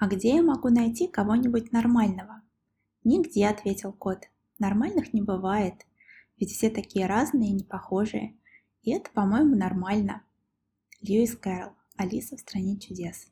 «А где я могу найти кого-нибудь нормального?» «Нигде», — ответил кот. «Нормальных не бывает, ведь все такие разные и непохожие. И это, по-моему, нормально». Льюис Кэрролл. Алиса в стране чудес.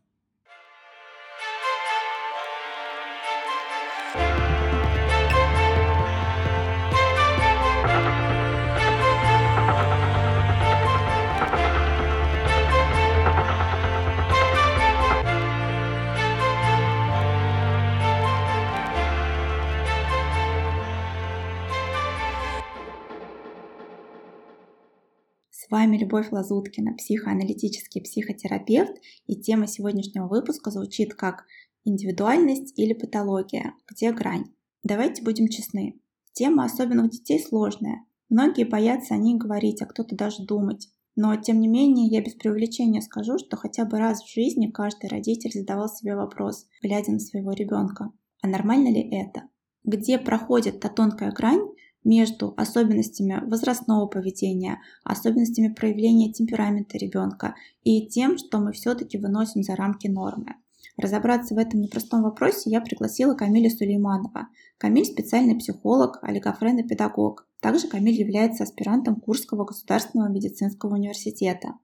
С вами Любовь Лазуткина, психоаналитический психотерапевт, и тема сегодняшнего выпуска звучит как индивидуальность или патология, где грань. Давайте будем честны. Тема особенных детей сложная. Многие боятся о ней говорить, а кто-то даже думать. Но, тем не менее, я без преувеличения скажу, что хотя бы раз в жизни каждый родитель задавал себе вопрос, глядя на своего ребенка, а нормально ли это? Где проходит та тонкая грань, между особенностями возрастного поведения, особенностями проявления темперамента ребенка и тем, что мы все-таки выносим за рамки нормы. Разобраться в этом непростом вопросе я пригласила Камиля Сулейманова. Камиль – специальный психолог, олигофрен и педагог. Также Камиль является аспирантом Курского государственного медицинского университета.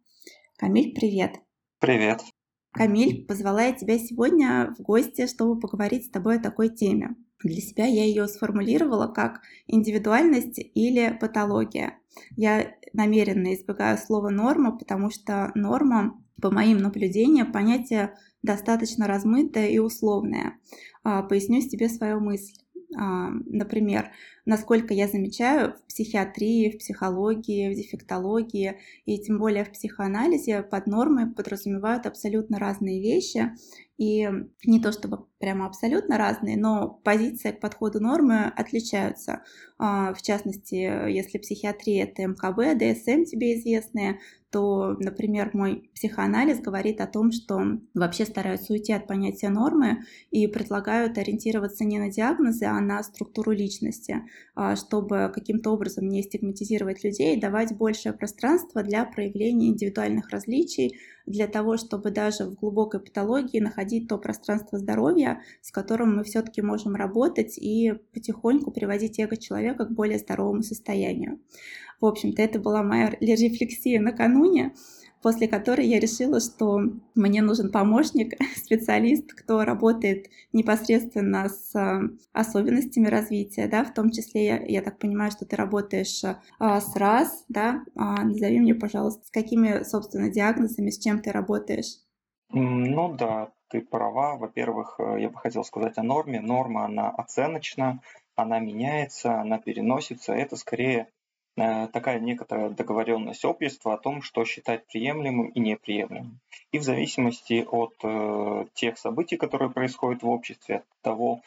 Камиль, привет! Привет! Камиль, позвала я тебя сегодня в гости, чтобы поговорить с тобой о такой теме. Для себя я ее сформулировала как индивидуальность или патология. Я намеренно избегаю слова норма, потому что норма, по моим наблюдениям, понятие достаточно размытое и условное. А, поясню себе свою мысль. А, например, насколько я замечаю, в психиатрии, в психологии, в дефектологии и тем более в психоанализе под нормой подразумевают абсолютно разные вещи. И не то чтобы прямо абсолютно разные, но позиции к подходу нормы отличаются. А, в частности, если психиатрия это МКБ, ДСМ тебе известные, то, например, мой психоанализ говорит о том, что вообще стараются уйти от понятия нормы и предлагают ориентироваться не на диагнозы, а на структуру личности, чтобы каким-то образом не стигматизировать людей, давать большее пространство для проявления индивидуальных различий, для того, чтобы даже в глубокой патологии находить то пространство здоровья, с которым мы все-таки можем работать и потихоньку приводить эго человека к более здоровому состоянию. В общем-то, это была моя рефлексия накануне, после которой я решила, что мне нужен помощник, специалист, кто работает непосредственно с а, особенностями развития, да, в том числе, я, я так понимаю, что ты работаешь а, с РАС, да, а, назови мне, пожалуйста, с какими, собственно, диагнозами, с чем ты работаешь? Ну да, ты права. Во-первых, э, я бы хотел сказать о норме. Норма, она оценочна, она меняется, она переносится. Это скорее Э, такая некоторая договоренность общества о том, что считать приемлемым и неприемлемым. И в зависимости от э, тех событий, которые происходят в обществе, от того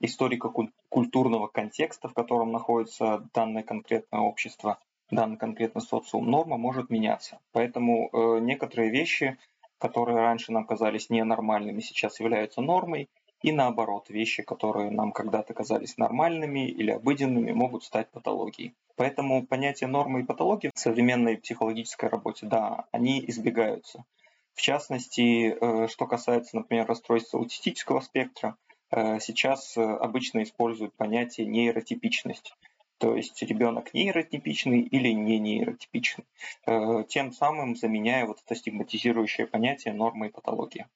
историко-культурного контекста, в котором находится данное конкретное общество, данный конкретный социум, норма может меняться. Поэтому э, некоторые вещи, которые раньше нам казались ненормальными, сейчас являются нормой, и наоборот, вещи, которые нам когда-то казались нормальными или обыденными, могут стать патологией. Поэтому понятие нормы и патологии в современной психологической работе, да, они избегаются. В частности, э, что касается, например, расстройства аутистического спектра, э, сейчас э, обычно используют понятие нейротипичность. То есть ребенок нейротипичный или не нейротипичный, тем самым заменяя вот это стигматизирующее понятие нормы и патологии.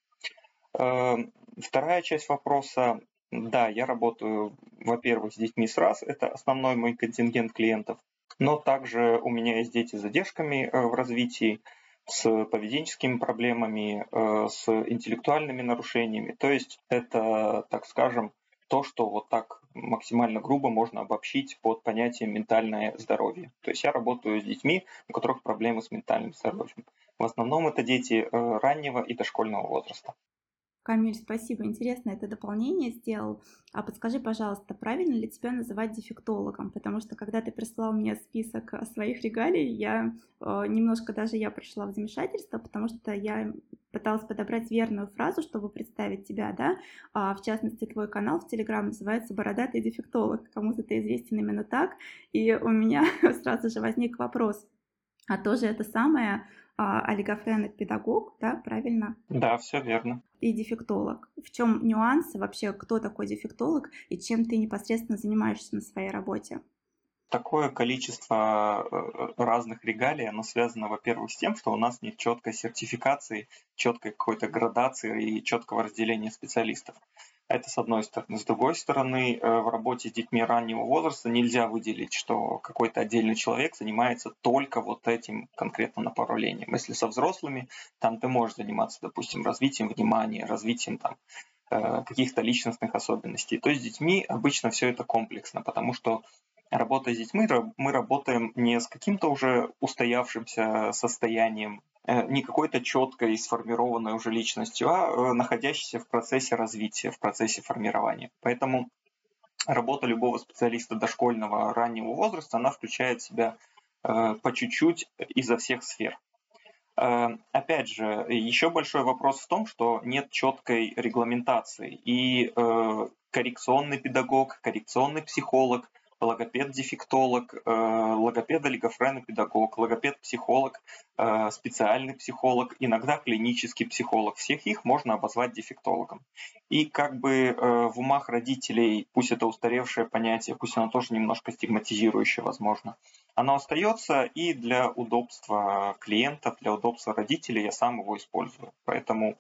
Эм, вторая часть вопроса. Да, я работаю, во-первых, с детьми с раз, это основной мой контингент клиентов, но также у меня есть дети с задержками э, в развитии, с поведенческими проблемами, э, с интеллектуальными нарушениями. То есть это, так скажем, то, что вот так максимально грубо можно обобщить под понятием ментальное здоровье. То есть я работаю с детьми, у которых проблемы с ментальным здоровьем. В основном это дети э, раннего и дошкольного возраста. Камиль, спасибо. Интересно это дополнение сделал. А подскажи, пожалуйста, правильно ли тебя называть дефектологом? Потому что когда ты прислал мне список своих регалий, я э, немножко даже я пришла в замешательство, потому что я пыталась подобрать верную фразу, чтобы представить тебя, да. А, в частности, твой канал в Телеграм называется «Бородатый дефектолог». Кому-то ты известен именно так. И у меня сразу же возник вопрос, а тоже это самое а, олигофренопедагог, да, правильно? Да, все верно. И дефектолог. В чем нюансы вообще, кто такой дефектолог и чем ты непосредственно занимаешься на своей работе? Такое количество э, разных регалий, оно связано, во-первых, с тем, что у нас нет четкой сертификации, четкой какой-то градации и четкого разделения специалистов. Это с одной стороны. С другой стороны, э, в работе с детьми раннего возраста нельзя выделить, что какой-то отдельный человек занимается только вот этим конкретным направлением. Если со взрослыми, там ты можешь заниматься, допустим, развитием внимания, развитием там, э, каких-то личностных особенностей. То есть с детьми обычно все это комплексно, потому что работая с детьми, мы работаем не с каким-то уже устоявшимся состоянием не какой-то четкой сформированной уже личностью, а э, находящейся в процессе развития, в процессе формирования. Поэтому работа любого специалиста дошкольного раннего возраста, она включает в себя э, по чуть-чуть изо всех сфер. Опять же, еще большой вопрос в том, что нет четкой регламентации. И коррекционный педагог, коррекционный психолог логопед-дефектолог, э, логопед-олигофренопедагог, логопед-психолог, э, специальный психолог, иногда клинический психолог. Всех их можно обозвать дефектологом. И как бы э, в умах родителей, пусть это устаревшее понятие, пусть оно тоже немножко стигматизирующее, возможно, оно остается и для удобства клиентов, для удобства родителей я сам его использую. Поэтому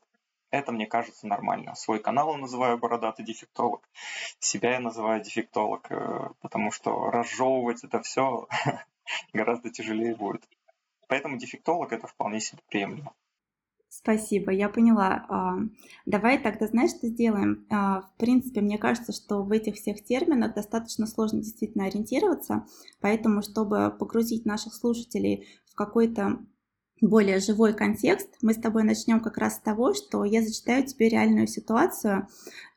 это мне кажется нормально. Свой канал я называю бородатый дефектолог, себя я называю дефектолог, э, потому что разжевывать это все гораздо тяжелее будет. Поэтому дефектолог это вполне себе приемлемо. Спасибо, я поняла. А, давай тогда, знаешь, что сделаем? А, в принципе, мне кажется, что в этих всех терминах достаточно сложно действительно ориентироваться, поэтому, чтобы погрузить наших слушателей в какой-то более живой контекст, мы с тобой начнем как раз с того, что я зачитаю тебе реальную ситуацию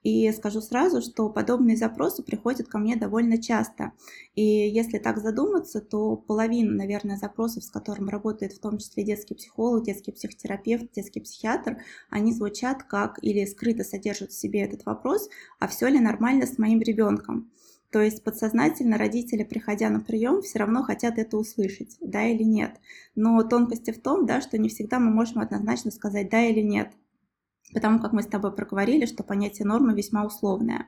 и скажу сразу, что подобные запросы приходят ко мне довольно часто. И если так задуматься, то половина, наверное, запросов, с которым работает в том числе детский психолог, детский психотерапевт, детский психиатр, они звучат как или скрыто содержат в себе этот вопрос, а все ли нормально с моим ребенком. То есть подсознательно родители, приходя на прием, все равно хотят это услышать, да или нет. Но тонкости в том, да, что не всегда мы можем однозначно сказать да или нет. Потому как мы с тобой проговорили, что понятие нормы весьма условное.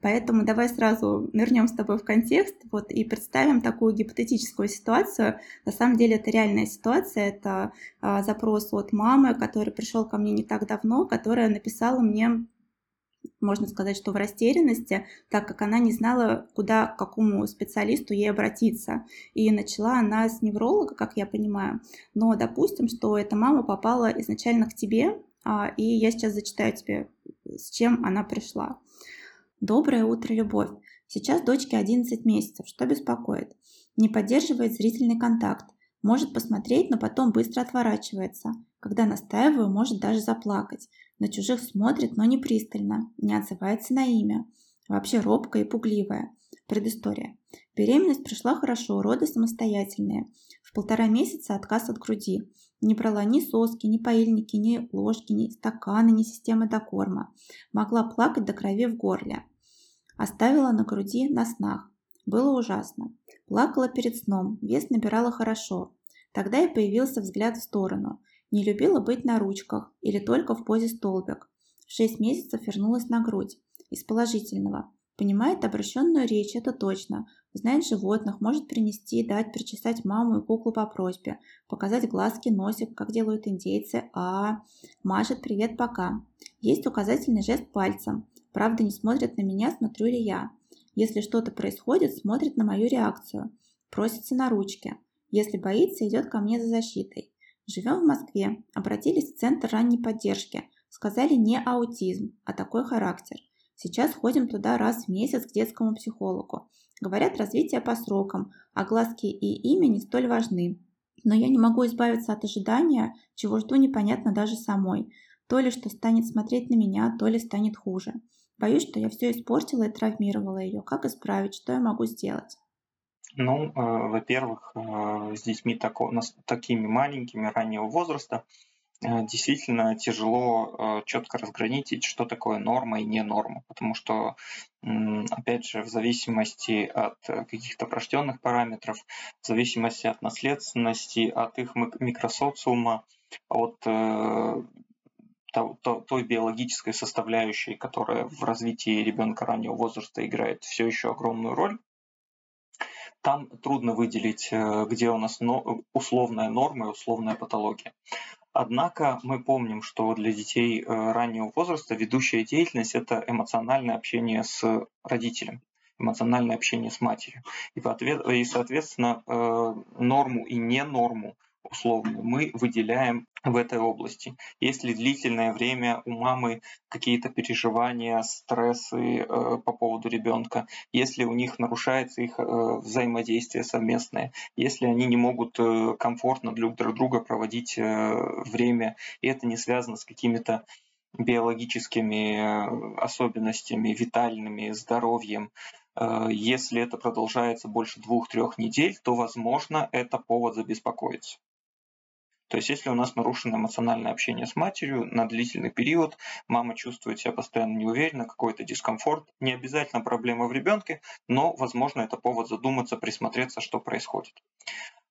Поэтому давай сразу нырнем с тобой в контекст вот, и представим такую гипотетическую ситуацию. На самом деле это реальная ситуация, это а, запрос от мамы, который пришел ко мне не так давно, которая написала мне можно сказать, что в растерянности, так как она не знала, куда, к какому специалисту ей обратиться. И начала она с невролога, как я понимаю. Но допустим, что эта мама попала изначально к тебе, а, и я сейчас зачитаю тебе, с чем она пришла. Доброе утро, Любовь. Сейчас дочке 11 месяцев. Что беспокоит? Не поддерживает зрительный контакт. Может посмотреть, но потом быстро отворачивается. Когда настаиваю, может даже заплакать. На чужих смотрит, но не пристально, не отзывается на имя. Вообще робкая и пугливая. Предыстория. Беременность прошла хорошо, роды самостоятельные. В полтора месяца отказ от груди. Не брала ни соски, ни поильники, ни ложки, ни стаканы, ни системы докорма. Могла плакать до крови в горле. Оставила на груди на снах. Было ужасно. Плакала перед сном, вес набирала хорошо. Тогда и появился взгляд в сторону. Не любила быть на ручках или только в позе столбик. В шесть месяцев вернулась на грудь. Из положительного. Понимает обращенную речь, это точно. Знает животных, может принести, дать, причесать маму и куклу по просьбе. Показать глазки, носик, как делают индейцы. А, машет привет пока. Есть указательный жест пальцем. Правда, не смотрит на меня, смотрю ли я. Если что-то происходит, смотрит на мою реакцию. Просится на ручки. Если боится, идет ко мне за защитой. Живем в Москве, обратились в Центр ранней поддержки. Сказали не аутизм, а такой характер. Сейчас ходим туда раз в месяц к детскому психологу. Говорят, развитие по срокам, а глазки и имя не столь важны. Но я не могу избавиться от ожидания, чего жду непонятно даже самой. То ли что станет смотреть на меня, то ли станет хуже. Боюсь, что я все испортила и травмировала ее. Как исправить? Что я могу сделать? Ну, э, во-первых, э, с детьми тако, нас, такими маленькими раннего возраста э, действительно тяжело э, четко разграничить, что такое норма и не норма, потому что, опять же, в зависимости от каких-то прочтенных параметров, в зависимости от наследственности, от их микросоциума, от той биологической составляющей, которая в развитии ребенка раннего возраста играет все еще огромную роль, там трудно выделить, э, где у нас условная норма и условная патология. Однако мы помним, что для детей э, раннего возраста ведущая деятельность – это эмоциональное общение с родителем, эмоциональное общение с матерью. И, соответственно, э, норму и не норму условно мы выделяем в этой области. Если длительное время у мамы какие-то переживания, стрессы э, по поводу ребенка, если у них нарушается их э, взаимодействие совместное, если они не могут э, комфортно друг друг друга проводить э, время, и это не связано с какими-то биологическими э, особенностями, витальными, здоровьем, э, если это продолжается больше двух-трех недель, то, возможно, это повод забеспокоиться. То есть если у нас нарушено эмоциональное общение с матерью на длительный период, мама чувствует себя постоянно неуверенно, какой-то дискомфорт, не обязательно проблема в ребенке, но, возможно, это повод задуматься, присмотреться, что происходит.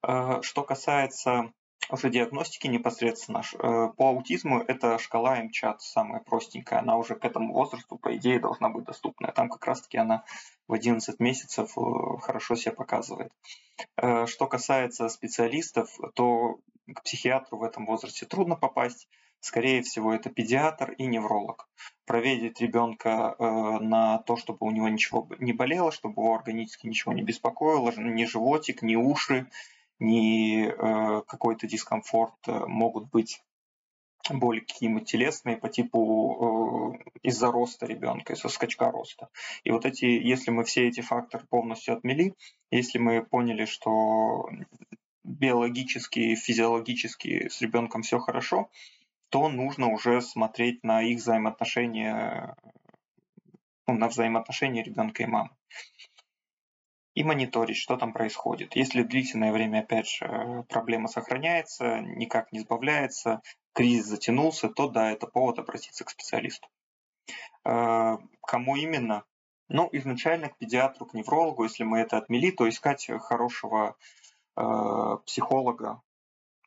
Э, что касается уже диагностики непосредственно. Э, по аутизму это шкала МЧАТ, самая простенькая. Она уже к этому возрасту, по идее, должна быть доступная. Там как раз-таки она в 11 месяцев э, хорошо себя показывает. Что касается специалистов, то к психиатру в этом возрасте трудно попасть. Скорее всего, это педиатр и невролог. Проверить ребенка э, на то, чтобы у него ничего не болело, чтобы его органически ничего не беспокоило, ни животик, ни уши, ни э, какой-то дискомфорт э, могут быть боли какие-нибудь телесные по типу э, из-за роста ребенка, из-за скачка роста. И вот эти, если мы все эти факторы полностью отмели, если мы поняли, что биологически, физиологически с ребенком все хорошо, то нужно уже смотреть на их взаимоотношения, ну, на взаимоотношения ребенка и мамы. И мониторить, что там происходит. Если длительное время, опять же, проблема сохраняется, никак не избавляется, кризис затянулся, то да, это повод обратиться к специалисту. Э, кому именно? Ну, изначально к педиатру, к неврологу, если мы это отмели, то искать хорошего Э, психолога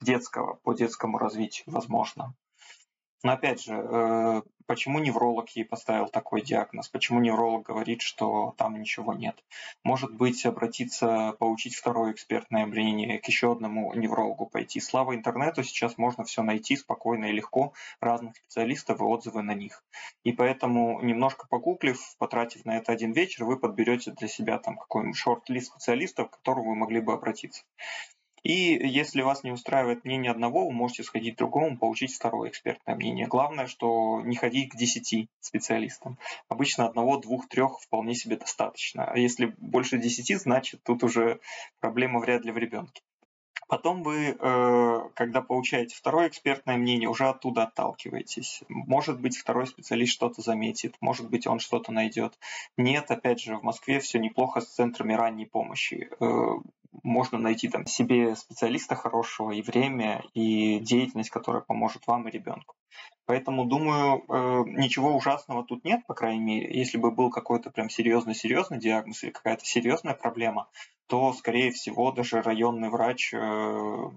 детского по детскому развитию, возможно. Но опять же, э, почему невролог ей поставил такой диагноз? Почему невролог говорит, что там ничего нет? Может быть, обратиться, получить второе экспертное мнение, к еще одному неврологу пойти. Слава интернету, сейчас можно все найти спокойно и легко, разных специалистов и отзывы на них. И поэтому, немножко погуглив, потратив на это один вечер, вы подберете для себя там какой-нибудь шорт-лист специалистов, к которым вы могли бы обратиться. И если вас не устраивает мнение одного, вы можете сходить к другому, получить второе экспертное мнение. Главное, что не ходить к десяти специалистам. Обычно одного, двух, трех вполне себе достаточно. А если больше десяти, значит тут уже проблема вряд ли в ребенке. Потом вы, э, когда получаете второе экспертное мнение, уже оттуда отталкиваетесь. Может быть, второй специалист что-то заметит, может быть, он что-то найдет. Нет, опять же, в Москве все неплохо с центрами ранней помощи. Можно найти там себе специалиста хорошего и время, и деятельность, которая поможет вам и ребенку. Поэтому, думаю, э, ничего ужасного тут нет, по крайней мере. Если бы был какой-то прям серьезный-серьезный диагноз или какая-то серьезная проблема, то, скорее всего, даже районный врач э,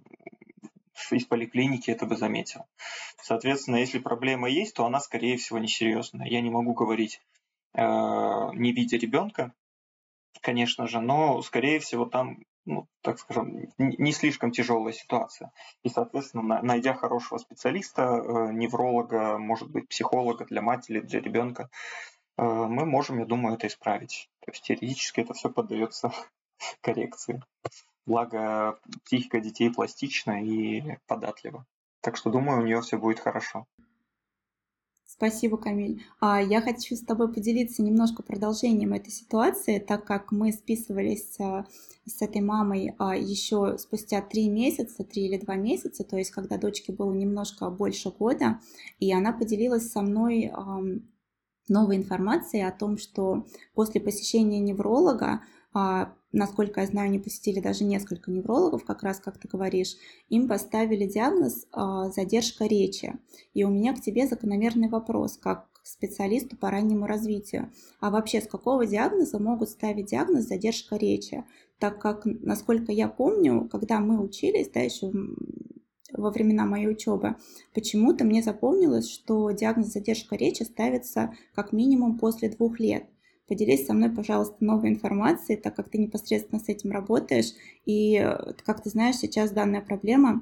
из поликлиники это бы заметил. Соответственно, если проблема есть, то она, скорее всего, несерьезная. Я не могу говорить, э, не видя ребенка, конечно же, но, скорее всего, там ну, так скажем, не слишком тяжелая ситуация. И, соответственно, найдя хорошего специалиста, э, невролога, может быть, психолога для матери, для ребенка, э, мы можем, я думаю, это исправить. То есть теоретически это все поддается коррекции. Благо, психика детей пластична и податлива. Так что, думаю, у нее все будет хорошо. Спасибо, Камиль. А я хочу с тобой поделиться немножко продолжением этой ситуации, так как мы списывались а, с этой мамой а, еще спустя три месяца, три или два месяца, то есть когда дочке было немножко больше года, и она поделилась со мной новой информацией о том, что после посещения невролога насколько я знаю, не посетили даже несколько неврологов, как раз как ты говоришь, им поставили диагноз э, задержка речи. И у меня к тебе закономерный вопрос, как специалисту по раннему развитию. А вообще, с какого диагноза могут ставить диагноз задержка речи? Так как, насколько я помню, когда мы учились, да, еще во времена моей учебы, почему-то мне запомнилось, что диагноз задержка речи ставится как минимум после двух лет. Поделись со мной, пожалуйста, новой информацией, так как ты непосредственно с этим работаешь. И, как ты знаешь, сейчас данная проблема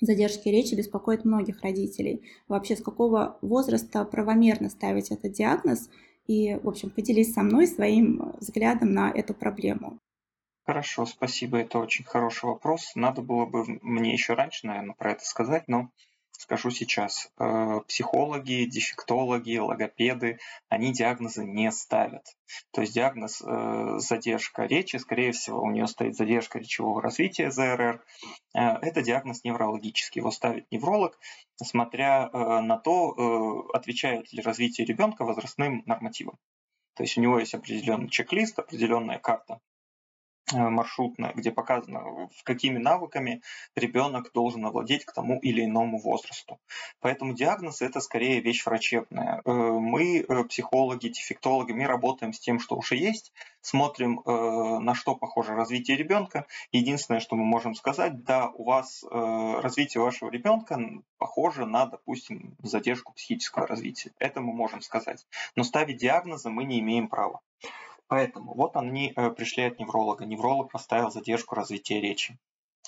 задержки речи беспокоит многих родителей. Вообще, с какого возраста правомерно ставить этот диагноз? И, в общем, поделись со мной своим взглядом на эту проблему. Хорошо, спасибо. Это очень хороший вопрос. Надо было бы мне еще раньше, наверное, про это сказать, но скажу сейчас. Э, психологи, дефектологи, логопеды, они диагнозы не ставят. То есть диагноз э, задержка речи, скорее всего, у нее стоит задержка речевого развития ЗРР. Э, это диагноз неврологический. Его ставит невролог, смотря на то, отвечает ли развитие ребенка возрастным нормативам. То есть у него есть определенный чек-лист, определенная карта маршрутная, где показано, какими навыками ребенок должен овладеть к тому или иному возрасту. Поэтому диагноз это скорее вещь врачебная. Э, мы, э, психологи, дефектологи, мы работаем с тем, что уже есть, смотрим, на что похоже развитие ребенка. Единственное, что мы можем сказать, да, у вас развитие вашего ребенка похоже на, допустим, задержку психического развития. Это мы можем сказать. Но ставить диагнозы мы не имеем права. Поэтому вот они э, пришли от невролога. Невролог поставил задержку развития речи.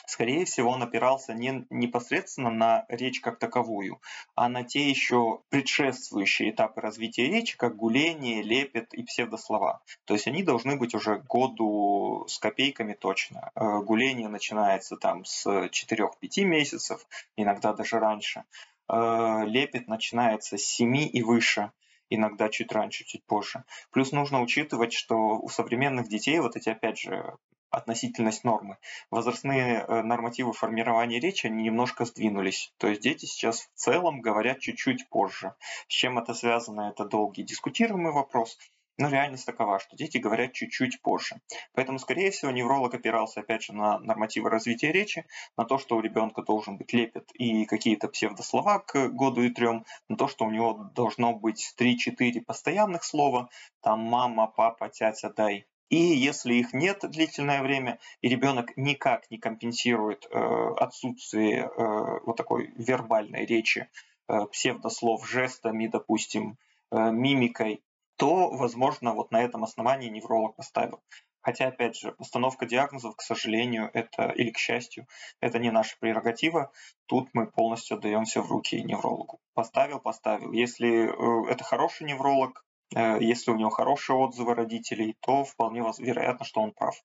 Скорее всего, он опирался не непосредственно на речь как таковую, а на те еще предшествующие этапы развития речи, как гуление, лепет и псевдослова. То есть они должны быть уже году с копейками точно. Э, гуление начинается там с 4-5 месяцев, иногда даже раньше. Э, лепет начинается с 7 и выше иногда чуть раньше, чуть позже. Плюс нужно учитывать, что у современных детей вот эти, опять же, относительность нормы. Возрастные э, нормативы формирования речи, они немножко сдвинулись. То есть дети сейчас в целом говорят чуть-чуть позже. С чем это связано, это долгий дискутируемый вопрос. Но реальность такова, что дети говорят чуть-чуть позже. Поэтому, скорее всего, невролог опирался, опять же, на нормативы развития речи, на то, что у ребенка должен быть лепет и какие-то псевдослова к году и трем, на то, что у него должно быть 3-4 постоянных слова, там мама, папа, тятя, дай. И если их нет длительное время, и ребенок никак не компенсирует э, отсутствие э, вот такой вербальной речи, э, псевдослов жестами, допустим, э, мимикой, то, возможно, вот на этом основании невролог поставил. Хотя, опять же, постановка диагнозов, к сожалению, это или к счастью, это не наша прерогатива. Тут мы полностью все в руки неврологу. Поставил, поставил. Если э, это хороший невролог, э, если у него хорошие отзывы родителей, то вполне вероятно, что он прав.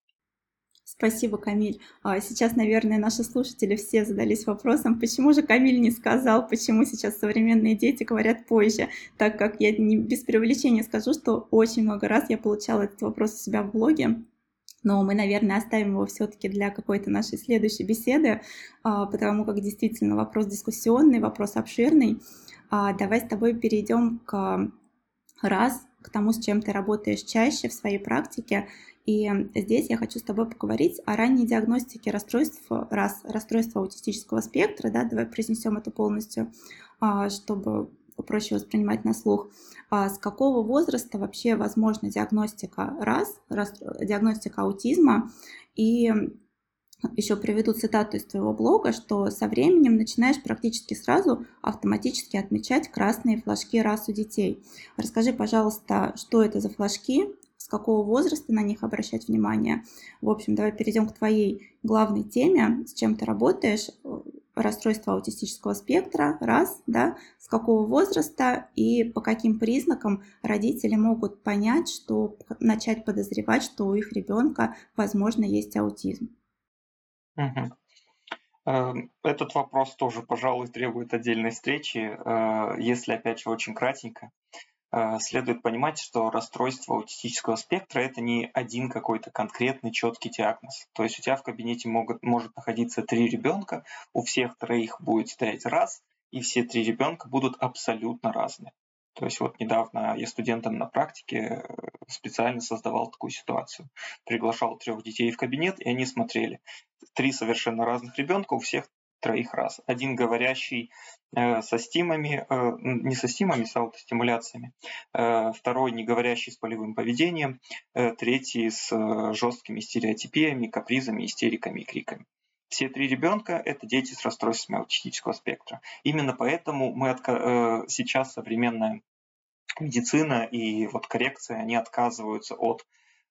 Спасибо, Камиль. А сейчас, наверное, наши слушатели все задались вопросом, почему же Камиль не сказал, почему сейчас современные дети говорят позже, так как я не без преувеличения скажу, что очень много раз я получала этот вопрос у себя в блоге, но мы, наверное, оставим его все-таки для какой-то нашей следующей беседы, а, потому как действительно вопрос дискуссионный, вопрос обширный. А, давай с тобой перейдем к раз к тому, с чем ты работаешь чаще в своей практике, и здесь я хочу с тобой поговорить о ранней диагностике расстройств, раз, расстройства аутистического спектра, да, давай произнесем это полностью, а, чтобы проще воспринимать на слух. А с какого возраста вообще возможна диагностика раз, диагностика аутизма, и еще приведу цитату из твоего блога, что со временем начинаешь практически сразу автоматически отмечать красные флажки раз у детей. Расскажи, пожалуйста, что это за флажки, с какого возраста на них обращать внимание. В общем, давай перейдем к твоей главной теме, с чем ты работаешь, расстройство аутистического спектра, раз, да, с какого возраста и по каким признакам родители могут понять, что начать подозревать, что у их ребенка, возможно, есть аутизм. Угу. Этот вопрос тоже, пожалуй, требует отдельной встречи, э, если, опять же, очень кратенько. Э, следует понимать, что расстройство аутистического спектра это не один какой-то конкретный четкий диагноз. То есть у тебя в кабинете могут, может находиться три ребенка, у всех троих будет стоять раз, и все три ребенка будут абсолютно разные. То есть вот недавно я студентам на практике э, специально создавал такую ситуацию. Приглашал трех детей в кабинет, и они смотрели. Три совершенно разных ребенка, у всех троих раз. Один говорящий э, со стимами, э, не со стимами, с аутостимуляциями, э, второй не говорящий с полевым поведением, третий с жесткими стереотипиями, капризами, истериками и криками. Все три ребенка – это дети с расстройствами аутистического спектра. Именно поэтому мы отка- сейчас современная медицина и вот коррекция, они отказываются от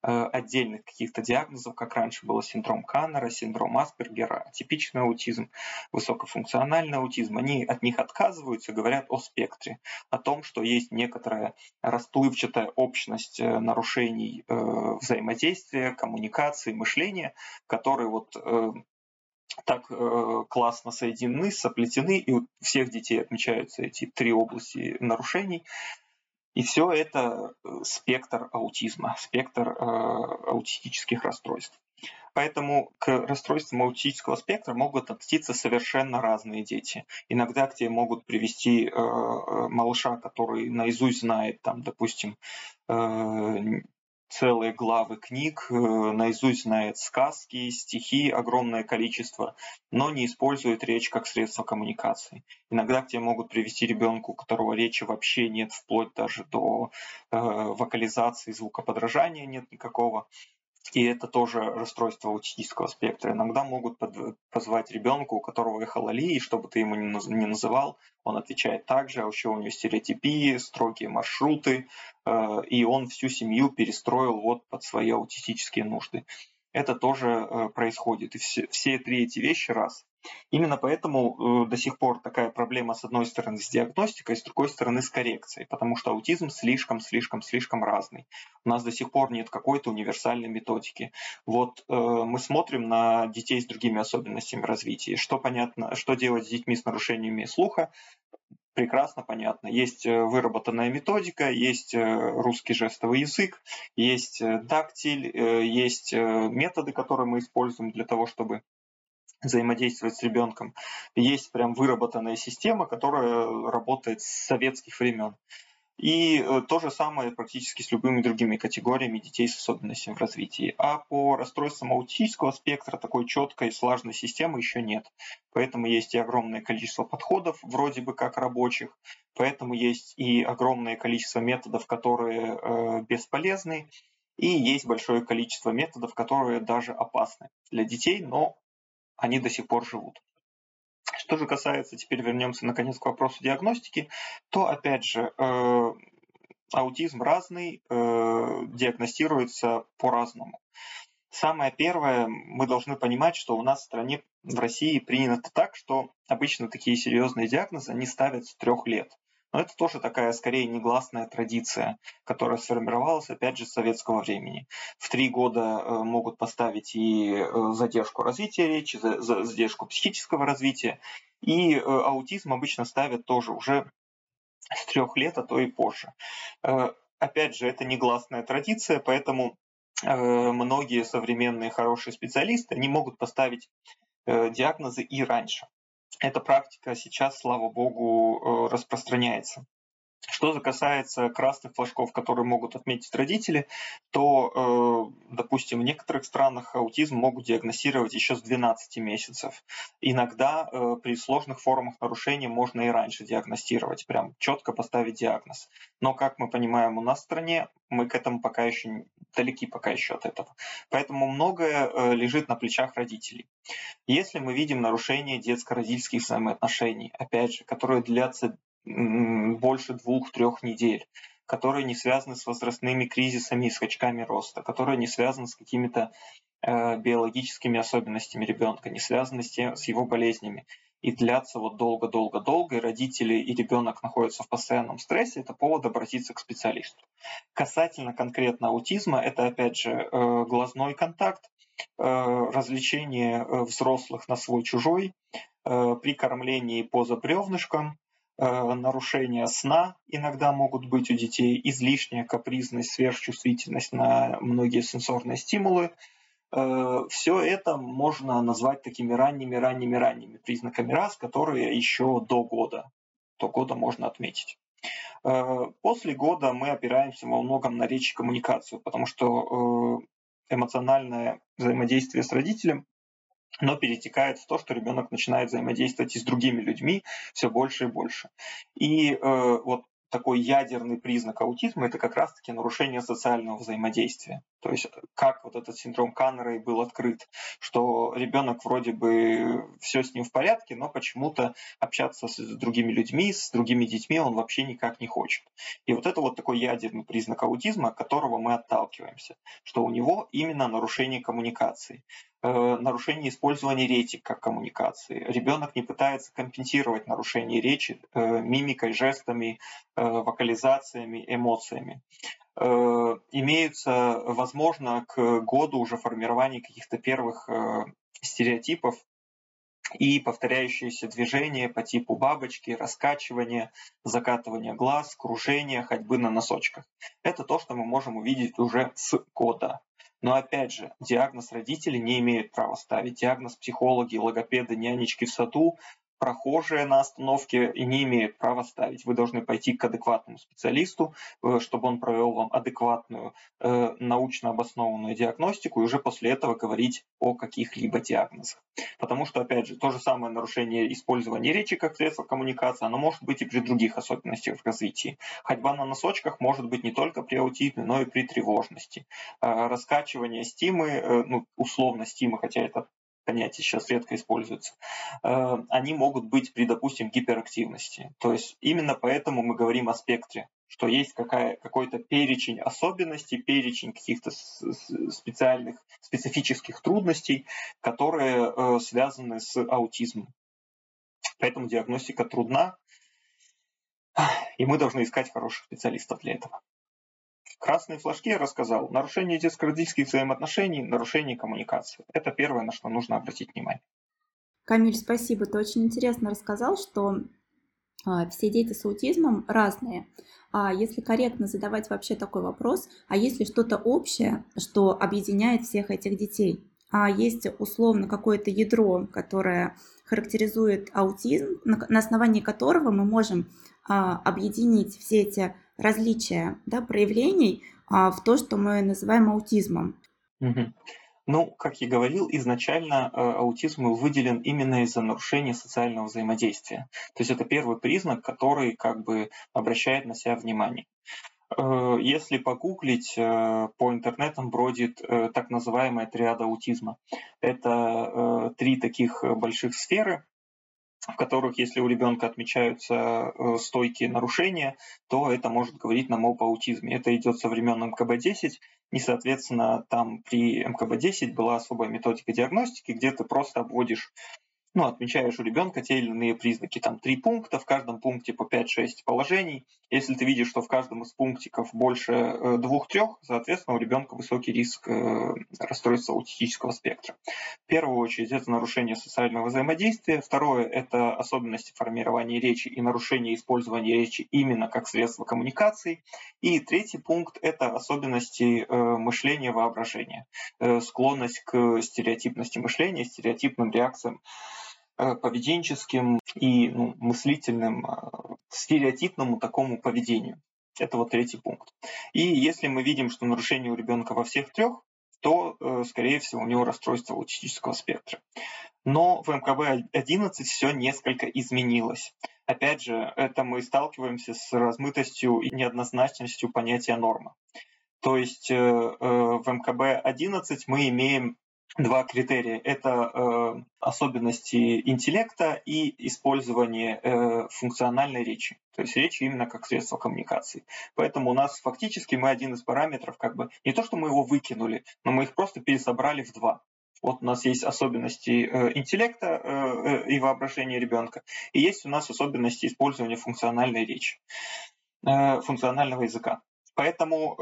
отдельных каких-то диагнозов, как раньше было синдром Каннера, синдром Аспергера, типичный аутизм, высокофункциональный аутизм, они от них отказываются, говорят о спектре, о том, что есть некоторая расплывчатая общность э, нарушений э, взаимодействия, коммуникации, мышления, которые вот так классно соединены, соплетены, и у всех детей отмечаются эти три области нарушений, и все это э, спектр аутизма, спектр э, аутистических расстройств. Поэтому к расстройствам аутического спектра могут относиться совершенно разные дети. Иногда к тебе могут привести э, э малыша, который наизусть знает, там, допустим, э, целые главы книг, э, наизусть знает сказки, стихи, огромное количество, но не использует речь как средство коммуникации. Иногда к тебе могут привести ребенку, у которого речи вообще нет, вплоть даже до э, вокализации, звукоподражания нет никакого. И это тоже расстройство аутистического спектра. Иногда могут под, позвать ребенку, у которого эхололии, чтобы ты ему не называл, он отвечает так же, а еще у него стереотипии, строгие маршруты, э, и он всю семью перестроил вот под свои аутистические нужды. Это тоже э, происходит. И все, все три эти вещи раз. Именно поэтому э, до сих пор такая проблема с одной стороны с диагностикой, с другой стороны с коррекцией, потому что аутизм слишком-слишком-слишком разный. У нас до сих пор нет какой-то универсальной методики. Вот э, мы смотрим на детей с другими особенностями развития. Что понятно, что делать с детьми с нарушениями слуха, прекрасно понятно. Есть э, выработанная методика, есть русский жестовый язык, есть дактиль, есть методы, которые мы используем для того, чтобы взаимодействовать с ребенком. Есть прям выработанная система, которая работает с советских времен. И э, то же самое практически с любыми другими категориями детей с особенностями в развитии. А по расстройствам аутического спектра такой четкой слаженной системы еще нет. Поэтому есть и огромное количество подходов, вроде бы как рабочих, поэтому есть и огромное количество методов, которые э, бесполезны, и есть большое количество методов, которые даже опасны для детей, но они до сих пор живут. Что же касается, теперь вернемся наконец к вопросу диагностики, то опять же э, аутизм разный, э, диагностируется по-разному. Самое первое, мы должны понимать, что у нас в стране, в России принято так, что обычно такие серьезные диагнозы они ставят с трех лет. Но это тоже такая, скорее, негласная традиция, которая сформировалась, опять же, с советского времени. В три года э, могут поставить и э, задержку развития речи, задержку психического развития, и э, аутизм обычно ставят тоже уже с трех лет, а то и позже. Опять же, это негласная традиция, поэтому многие современные хорошие специалисты не могут поставить диагнозы и раньше эта практика сейчас, слава богу, э, распространяется. Что касается красных флажков, которые могут отметить родители, то, э, допустим, в некоторых странах аутизм могут диагностировать еще с 12 месяцев. Иногда э, при сложных формах нарушения можно и раньше диагностировать, прям четко поставить диагноз. Но, как мы понимаем, у нас в стране мы к этому пока еще далеки пока еще от этого. Поэтому многое э, лежит на плечах родителей. Если мы видим нарушение детско-родительских взаимоотношений, опять же, которые длятся больше двух-трех недель, которые не связаны с возрастными кризисами и скачками роста, которые не связаны с какими-то э, биологическими особенностями ребенка, не связаны с, тем, с его болезнями и длятся вот долго-долго-долго, и родители и ребенок находятся в постоянном стрессе, это повод обратиться к специалисту. Касательно конкретно аутизма, это опять же э, глазной контакт, э, развлечение э, взрослых на свой-чужой, при кормлении поза бревнышком, нарушения сна иногда могут быть у детей, излишняя капризность, сверхчувствительность на многие сенсорные стимулы. Э, Все это можно назвать такими ранними-ранними-ранними признаками раз, которые еще до года, до года можно отметить. После года мы опираемся во многом на речь и коммуникацию, потому что эмоциональное взаимодействие с родителем но перетекает в то, что ребенок начинает взаимодействовать и с другими людьми все больше и больше. И э, вот такой ядерный признак аутизма – это как раз-таки нарушение социального взаимодействия. То есть как вот этот синдром Каннера и был открыт, что ребенок вроде бы все с ним в порядке, но почему-то общаться с другими людьми, с другими детьми он вообще никак не хочет. И вот это вот такой ядерный признак аутизма, от которого мы отталкиваемся, что у него именно нарушение коммуникации. Э, нарушение использования речи как коммуникации. Ребенок не пытается компенсировать нарушение речи э, мимикой, жестами, э, вокализациями, эмоциями. Имеются, возможно, к году уже формирования каких-то первых стереотипов и повторяющиеся движения по типу бабочки, раскачивания, закатывания глаз, кружения, ходьбы на носочках. Это то, что мы можем увидеть уже с года. Но опять же, диагноз родители не имеют права ставить. Диагноз психологи, логопеды, нянечки в саду прохожие на остановке не имеют права ставить. Вы должны пойти к адекватному специалисту, э, чтобы он провел вам адекватную э, научно обоснованную диагностику и уже после этого говорить о каких-либо диагнозах. Потому что, опять же, то же самое нарушение использования речи как средство коммуникации, оно может быть и при других особенностях в развитии. Ходьба на носочках может быть не только при аутизме, но и при тревожности. Э, раскачивание стимы, ну, условно стимы, хотя это понятие сейчас редко используется, э, они могут быть при, допустим, гиперактивности. То есть именно поэтому мы говорим о спектре, что есть какая, какой-то перечень особенностей, перечень каких-то специальных, специфических трудностей, которые э, связаны с аутизмом. Поэтому диагностика трудна, и мы должны искать хороших специалистов для этого. Красные флажки я рассказал. Нарушение детско-родительских взаимоотношений, нарушение коммуникации. Это первое, на что нужно обратить внимание. Камиль, спасибо. Ты очень интересно рассказал, что а, все дети с аутизмом разные. А если корректно задавать вообще такой вопрос, а есть ли что-то общее, что объединяет всех этих детей? А есть условно какое-то ядро, которое характеризует аутизм, на основании которого мы можем а, объединить все эти различия да, проявлений а, в то, что мы называем аутизмом. Угу. Ну, как я говорил, изначально э, аутизм выделен именно из-за нарушения социального взаимодействия. То есть это первый признак, который как бы обращает на себя внимание. Э, если погуглить, э, по интернетам бродит так называемая триада аутизма. Это три таких больших сферы, в которых, если у ребенка отмечаются э, стойкие нарушения, то это может говорить нам об аутизме. Это идет со времен МКБ-10, и, соответственно, там при МКБ-10 была особая методика диагностики, где ты просто обводишь ну, отмечаешь у ребенка те или иные признаки. Там три пункта, в каждом пункте по 5-6 положений. Если ты видишь, что в каждом из пунктиков больше э, двух-трех, соответственно, у ребенка высокий риск э, расстройства аутистического спектра. В первую очередь это нарушение социального взаимодействия. Второе – это особенности формирования речи и нарушение использования речи именно как средство коммуникации. И третий пункт – это особенности э, мышления, воображения. Склонность к стереотипности мышления, стереотипным реакциям поведенческим и ну, мыслительным, э, стереотипному такому поведению. Это вот третий пункт. И если мы видим, что нарушение у ребенка во всех трех, то, э, скорее всего, у него расстройство аутистического спектра. Но в МКБ-11 все несколько изменилось. Опять же, это мы сталкиваемся с размытостью и неоднозначностью понятия нормы. То есть в МКБ-11 мы имеем два критерия. Это э, особенности интеллекта и использование э, функциональной речи. То есть речь именно как средство коммуникации. Поэтому у нас фактически мы один из параметров, как бы не то, что мы его выкинули, но мы их просто пересобрали в два. Вот у нас есть особенности э, интеллекта э, э и воображения ребенка, и есть у нас особенности использования функциональной речи, функционального языка. Поэтому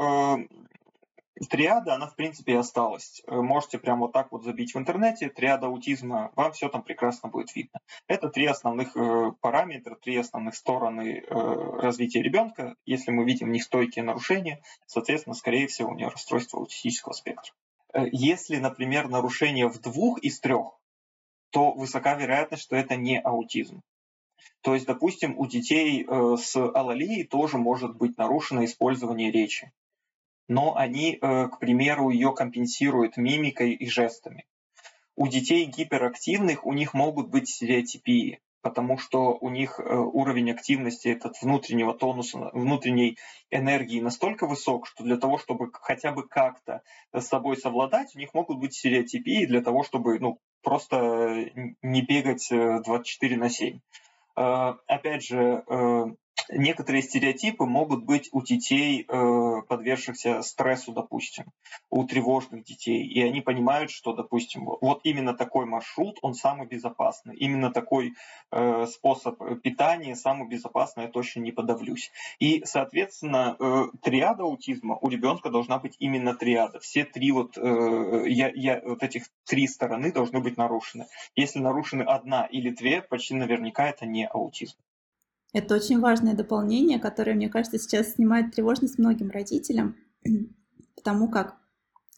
Триада, она в принципе и осталась. Э, можете прямо вот так вот забить в интернете, триада аутизма, вам все там прекрасно будет видно. Это три основных э, параметра, три основных стороны э, развития ребенка. Если мы видим нестойкие нарушения, соответственно, скорее всего, у нее расстройство аутистического спектра. Если, например, нарушение в двух из трех, то высока вероятность, что это не аутизм. То есть, допустим, у детей с алалией тоже может быть нарушено использование речи. Но они, э, к примеру, ее компенсируют мимикой и жестами. У детей гиперактивных у них могут быть стереотипии потому что у них э, уровень активности этот внутреннего тонуса, внутренней энергии настолько высок, что для того, чтобы хотя бы как-то с собой совладать, у них могут быть стереотипии для того, чтобы ну, просто не бегать 24 э, на 7. Э, опять же, некоторые стереотипы могут быть у детей, э, подвергшихся стрессу, допустим, у тревожных детей, и они понимают, что, допустим, вот именно такой маршрут, он самый безопасный, именно такой э, способ питания самый безопасный, я точно не подавлюсь. И, соответственно, э, триада аутизма у ребенка должна быть именно триада. Все три вот, я, я, вот этих три стороны должны быть нарушены. Если нарушены одна или две, почти наверняка это не аутизм. Это очень важное дополнение, которое, мне кажется, сейчас снимает тревожность многим родителям, потому как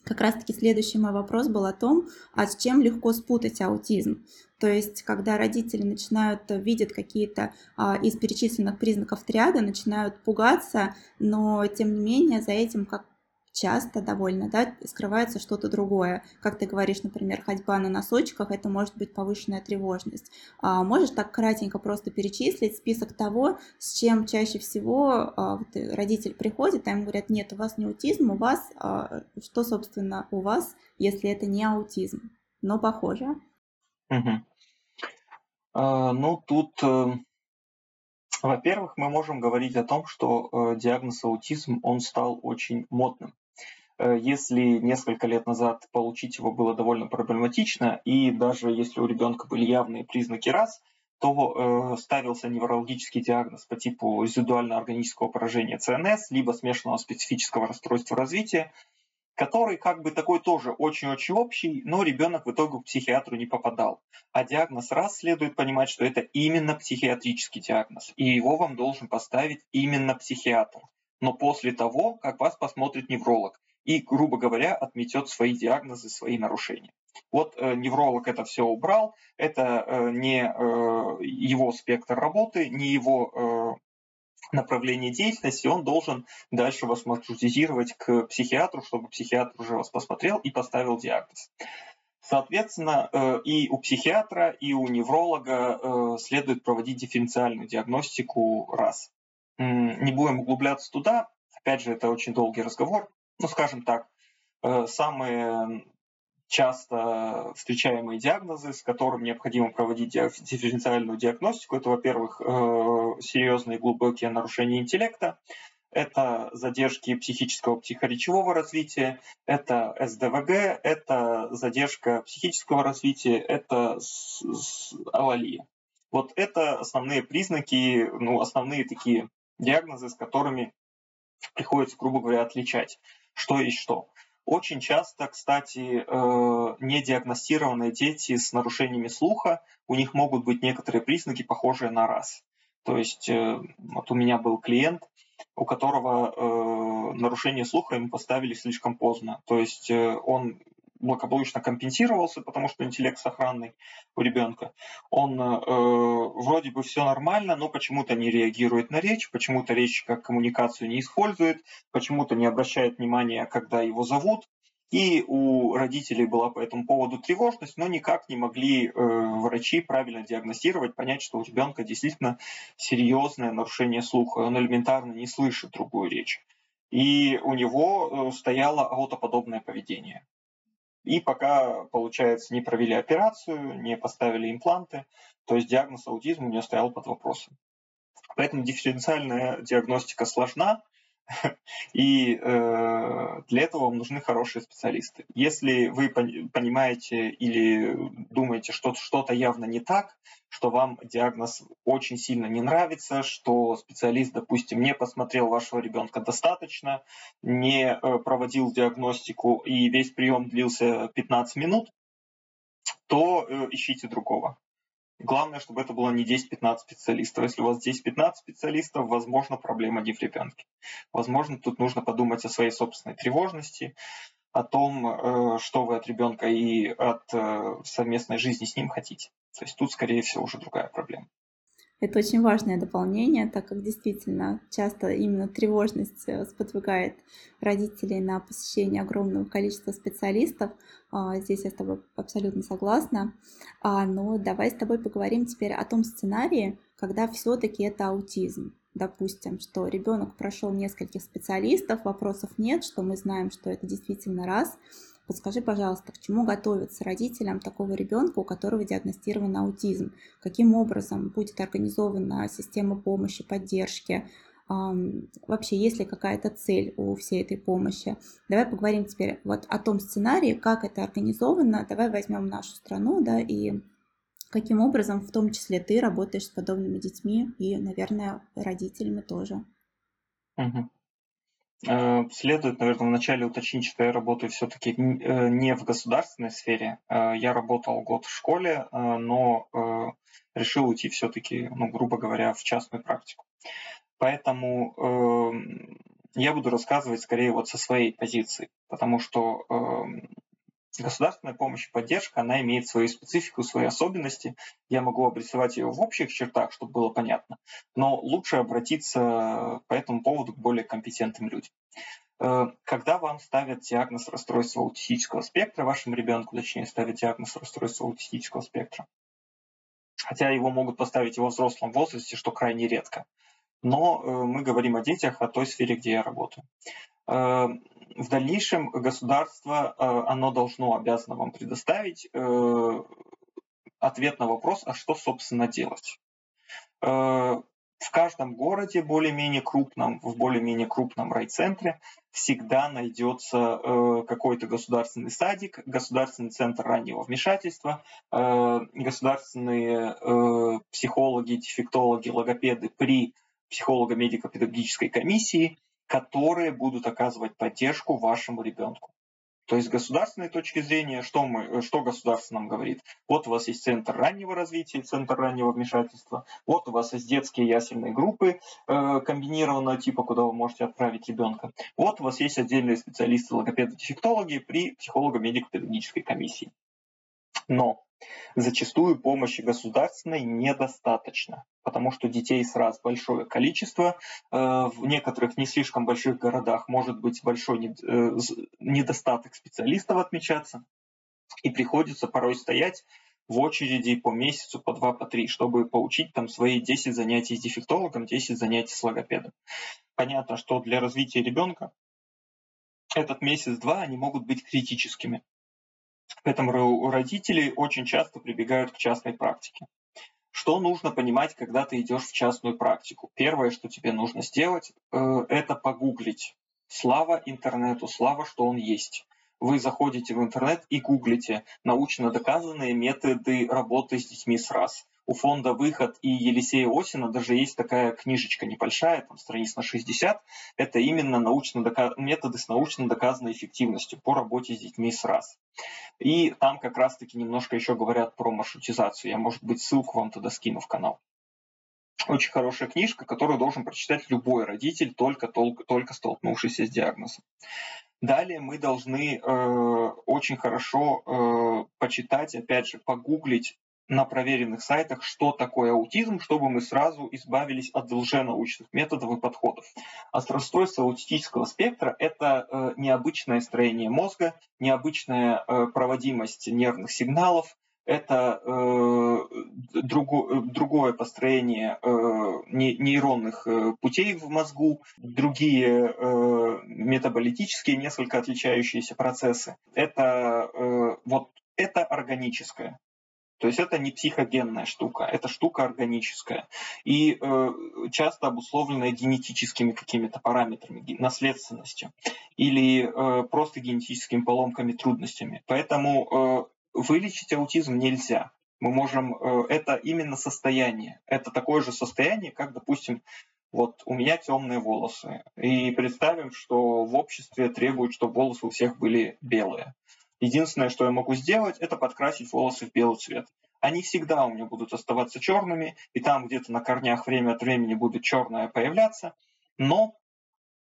как раз-таки следующий мой вопрос был о том, а с чем легко спутать аутизм. То есть, когда родители начинают видеть какие-то а, из перечисленных признаков триада, начинают пугаться, но тем не менее за этим как часто довольно, да, скрывается что-то другое. Как ты говоришь, например, ходьба на носочках, это может быть повышенная тревожность. А можешь так кратенько просто перечислить список того, с чем чаще всего а, вот, родитель приходит, а ему говорят, нет, у вас не аутизм, у вас, а, что, собственно, у вас, если это не аутизм, но похоже. Угу. Ну, тут э, во-первых, мы можем говорить о том, что э, диагноз аутизм, он стал очень модным. Э, если несколько лет назад получить его было довольно проблематично, и даже если у ребенка были явные признаки раз, то э, ставился неврологический диагноз по типу резидуально-органического поражения ЦНС, либо смешанного специфического расстройства развития, который как бы такой тоже очень-очень общий, но ребенок в итоге к психиатру не попадал. А диагноз раз следует понимать, что это именно психиатрический диагноз, и его вам должен поставить именно психиатр. Но после того, как вас посмотрит невролог и, грубо говоря, отметет свои диагнозы, свои нарушения. Вот э, невролог это все убрал, это э, не э, его спектр работы, не его направление деятельности, он должен дальше вас маршрутизировать к психиатру, чтобы психиатр уже вас посмотрел и поставил диагноз. Соответственно, и у психиатра, и у невролога следует проводить дифференциальную диагностику раз. Не будем углубляться туда, опять же, это очень долгий разговор ну, скажем так, э, самые часто встречаемые диагнозы, с которыми необходимо проводить дифференциальную диагностику, это, во-первых, э, серьезные глубокие нарушения интеллекта, это задержки психического психоречевого развития, это СДВГ, это задержка психического развития, это алалия. Вот это основные признаки, ну, основные такие диагнозы, с которыми приходится, грубо говоря, отличать что есть что. Очень часто, кстати, э, недиагностированные дети с нарушениями слуха, у них могут быть некоторые признаки, похожие на раз. То есть э, вот у меня был клиент, у которого э, нарушение слуха ему поставили слишком поздно. То есть он благополучно компенсировался, потому что интеллект сохранный у ребенка. Он э, вроде бы все нормально, но почему-то не реагирует на речь, почему-то речь как коммуникацию не использует, почему-то не обращает внимания, когда его зовут. И у родителей была по этому поводу тревожность, но никак не могли э, врачи правильно диагностировать, понять, что у ребенка действительно серьезное нарушение слуха, он элементарно не слышит другую речь. И у него э, стояло аутоподобное поведение. И пока, получается, не провели операцию, не поставили импланты, то есть диагноз аутизма у меня стоял под вопросом. Поэтому дифференциальная диагностика сложна, и э, для этого вам нужны хорошие специалисты. Если вы понимаете или думаете, что что-то явно не так, что вам диагноз очень сильно не нравится, что специалист, допустим, не посмотрел вашего ребенка достаточно, не э, проводил диагностику и весь прием длился 15 минут, то э, ищите другого. Главное, чтобы это было не 10-15 специалистов. Если у вас 10-15 специалистов, возможно, проблема не в ребенке. Возможно, тут нужно подумать о своей собственной тревожности, о том, э, что вы от ребенка и от э, совместной жизни с ним хотите. То есть тут, скорее всего, уже другая проблема. Это очень важное дополнение, так как действительно часто именно тревожность э, сподвигает родителей на посещение огромного количества специалистов. А, здесь я с тобой абсолютно согласна. А, но давай с тобой поговорим теперь о том сценарии, когда все-таки это аутизм. Допустим, что ребенок прошел нескольких специалистов, вопросов нет, что мы знаем, что это действительно раз, Подскажи, пожалуйста, к чему готовиться родителям такого ребенка, у которого диагностирован аутизм? Каким образом будет организована система помощи, поддержки? Вообще, есть ли какая-то цель у всей этой помощи? Давай поговорим теперь вот о том сценарии, как это организовано. Давай возьмем нашу страну, да, и каким образом в том числе ты работаешь с подобными детьми и, наверное, родителями тоже. Угу. Э, следует, наверное, вначале уточнить, что я работаю все-таки э, не в государственной сфере. Э, я работал год в школе, но решил уйти все-таки, ну, грубо говоря, в частную практику. Поэтому эм, я буду рассказывать скорее вот со своей позиции, потому что эм, Государственная помощь и поддержка, она имеет свою специфику, свои особенности. Я могу обрисовать ее в общих чертах, чтобы было понятно, но лучше обратиться по этому поводу к более компетентным людям. Э, когда вам ставят диагноз расстройства аутистического спектра, вашему ребенку, точнее, ставят диагноз расстройства аутистического спектра, хотя его могут поставить во взрослом возрасте, что крайне редко, но э, мы говорим о детях, о той сфере, где я работаю. Э, в дальнейшем государство, э, оно должно, обязано вам предоставить э, ответ на вопрос, а что, собственно, делать. В каждом городе более-менее крупном, в более-менее крупном райцентре всегда найдется какой-то государственный садик, государственный центр раннего вмешательства, государственные психологи, дефектологи, логопеды при психолого-медико-педагогической комиссии, которые будут оказывать поддержку вашему ребенку. То есть с государственной точки зрения, что, мы, что государство нам говорит? Вот у вас есть центр раннего развития, центр раннего вмешательства, вот у вас есть детские ясельные группы э, комбинированного типа, куда вы можете отправить ребенка. Вот у вас есть отдельные специалисты логопеды-дефектологи при психолого-медико-педагогической комиссии. Но Зачастую помощи государственной недостаточно, потому что детей сразу большое количество. Э, в некоторых не слишком больших городах может быть большой э, недостаток специалистов отмечаться, и приходится порой стоять в очереди по месяцу, по два, по три, чтобы получить там свои 10 занятий с дефектологом, 10 занятий с логопедом. Понятно, что для развития ребенка этот месяц-два они могут быть критическими. Поэтому родители очень часто прибегают к частной практике. Что нужно понимать, когда ты идешь в частную практику? Первое, что тебе нужно сделать, э, это погуглить. Слава интернету, слава, что он есть. Вы заходите в интернет и гуглите научно доказанные методы работы с детьми с раз у фонда «Выход» и Елисея Осина даже есть такая книжечка небольшая, там страниц на 60. Это именно научно дока... методы с научно доказанной эффективностью по работе с детьми с раз. И там как раз-таки немножко еще говорят про маршрутизацию. Я, может быть, ссылку вам туда скину в канал. Очень хорошая книжка, которую должен прочитать любой родитель, только, только, только столкнувшийся с диагнозом. Далее мы должны э, очень хорошо э, почитать, опять же, погуглить на проверенных сайтах, что такое аутизм, чтобы мы сразу избавились от лженаучных методов и подходов. Расстройство аутистического спектра – это э, необычное строение мозга, необычная э, проводимость нервных сигналов, это э, друго, другое построение э, нейронных э, путей в мозгу, другие э, метаболитические, несколько отличающиеся процессы. Это э, вот это органическое. То есть это не психогенная штука, это штука органическая. И э, часто обусловленная генетическими какими-то параметрами, наследственностью или э, просто генетическими поломками, трудностями. Поэтому э, вылечить аутизм нельзя. Мы можем, э, это именно состояние. Это такое же состояние, как, допустим, вот у меня темные волосы. И представим, что в обществе требуют, чтобы волосы у всех были белые. Единственное, что я могу сделать, это подкрасить волосы в белый цвет. Они всегда у меня будут оставаться черными, и там где-то на корнях время от времени будет черное появляться, но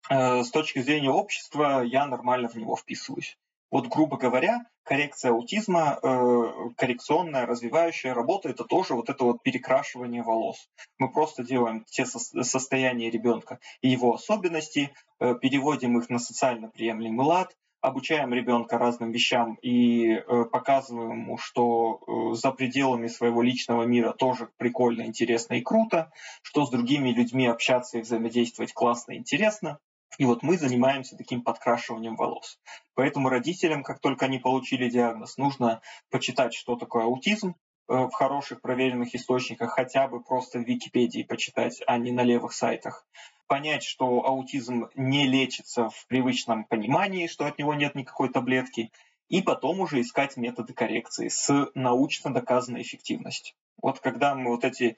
э, с точки зрения общества я нормально в него вписываюсь. Вот, грубо говоря, коррекция аутизма, э, коррекционная, развивающая работа, это тоже вот это вот перекрашивание волос. Мы просто делаем те со- состояния ребенка и его особенности, э, переводим их на социально приемлемый лад, обучаем ребенка разным вещам и э, показываем ему, что э, за пределами своего личного мира тоже прикольно, интересно и круто, что с другими людьми общаться и взаимодействовать классно и интересно. И вот мы занимаемся таким подкрашиванием волос. Поэтому родителям, как только они получили диагноз, нужно почитать, что такое аутизм, э, в хороших проверенных источниках, хотя бы просто в Википедии почитать, а не на левых сайтах понять, что аутизм не лечится в привычном понимании, что от него нет никакой таблетки, и потом уже искать методы коррекции с научно доказанной эффективностью. Вот когда мы вот эти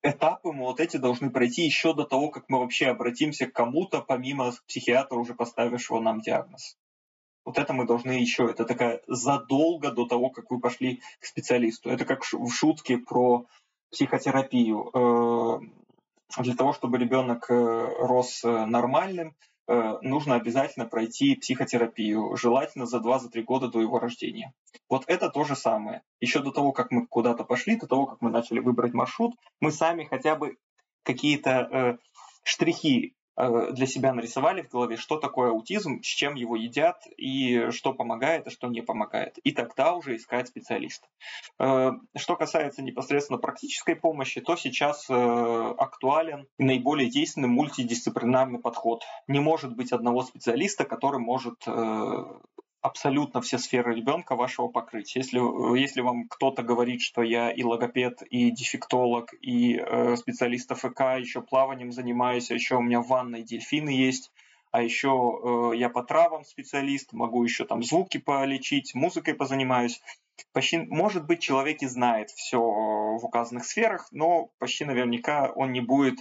этапы, мы вот эти должны пройти еще до того, как мы вообще обратимся к кому-то, помимо психиатра, уже поставившего нам диагноз. Вот это мы должны еще, это такая задолго до того, как вы пошли к специалисту. Это как в шутке про психотерапию. Для того, чтобы ребенок э, рос э, нормальным, э, нужно обязательно пройти психотерапию, желательно за 2-3 года до его рождения. Вот это то же самое. Еще до того, как мы куда-то пошли, до того, как мы начали выбрать маршрут, мы сами хотя бы какие-то штрихи для себя нарисовали в голове, что такое аутизм, с чем его едят и что помогает, а что не помогает. И тогда уже искать специалиста. Э, что касается непосредственно практической помощи, то сейчас э, актуален наиболее действенный мультидисциплинарный подход. Не может быть одного специалиста, который может абсолютно все сферы ребенка вашего покрыть. Если, если вам кто-то говорит, что я и логопед, и дефектолог, и э, специалист АФК, еще плаванием занимаюсь, а еще у меня в ванной дельфины есть, а еще э, я по травам специалист, могу еще там звуки полечить, музыкой позанимаюсь. Почти, может быть, человек и знает все в указанных сферах, но почти наверняка он не будет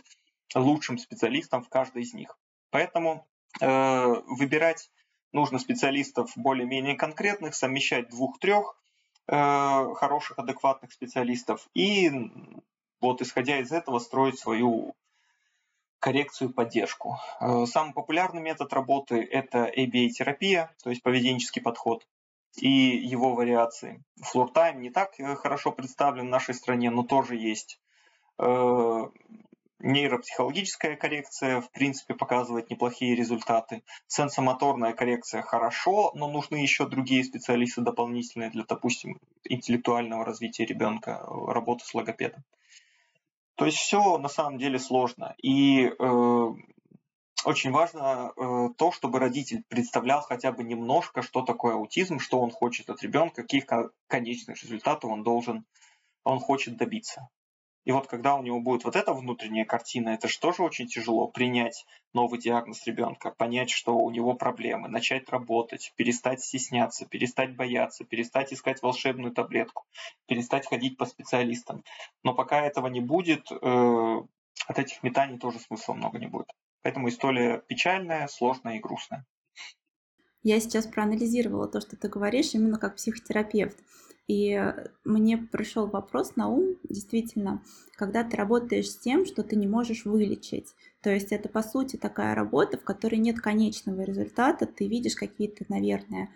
лучшим специалистом в каждой из них. Поэтому э, выбирать нужно специалистов более-менее конкретных, совмещать двух-трех э, хороших, адекватных специалистов и вот исходя из этого строить свою коррекцию, поддержку. Э, самый популярный метод работы – это ABA-терапия, то есть поведенческий подход и его вариации. Флортайм не так э, хорошо представлен в нашей стране, но тоже есть. Э, Нейропсихологическая коррекция, в принципе, показывает неплохие результаты. Сенсомоторная коррекция хорошо, но нужны еще другие специалисты дополнительные для, допустим, интеллектуального развития ребенка, работы с логопедом. То есть все на самом деле сложно. И э, очень важно э, то, чтобы родитель представлял хотя бы немножко, что такое аутизм, что он хочет от ребенка, каких конечных результатов он должен, он хочет добиться. И вот когда у него будет вот эта внутренняя картина, это же тоже очень тяжело принять новый диагноз ребенка, понять, что у него проблемы, начать работать, перестать стесняться, перестать бояться, перестать искать волшебную таблетку, перестать ходить по специалистам. Но пока этого не будет, э, от этих метаний тоже смысла много не будет. Поэтому история печальная, сложная и грустная. Я сейчас проанализировала то, что ты говоришь, именно как психотерапевт. И мне пришел вопрос на ум, действительно, когда ты работаешь с тем, что ты не можешь вылечить. То есть это, по сути, такая работа, в которой нет конечного результата, ты видишь какие-то, наверное,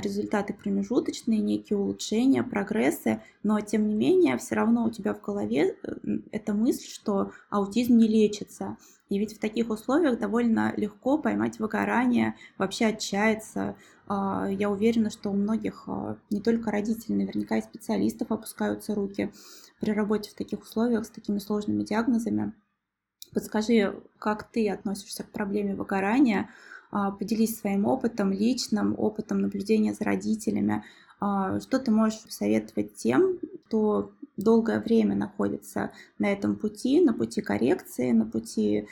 результаты промежуточные, некие улучшения, прогрессы, но тем не менее все равно у тебя в голове э, эта мысль, что аутизм не лечится. И ведь в таких условиях довольно легко поймать выгорание, вообще отчаяться. А, я уверена, что у многих, а, не только родителей, наверняка и специалистов опускаются руки при работе в таких условиях с такими сложными диагнозами. Подскажи, как ты относишься к проблеме выгорания? А, поделись своим опытом, личным опытом наблюдения за родителями. А, что ты можешь посоветовать тем, кто долгое время находится на этом пути, на пути коррекции, на пути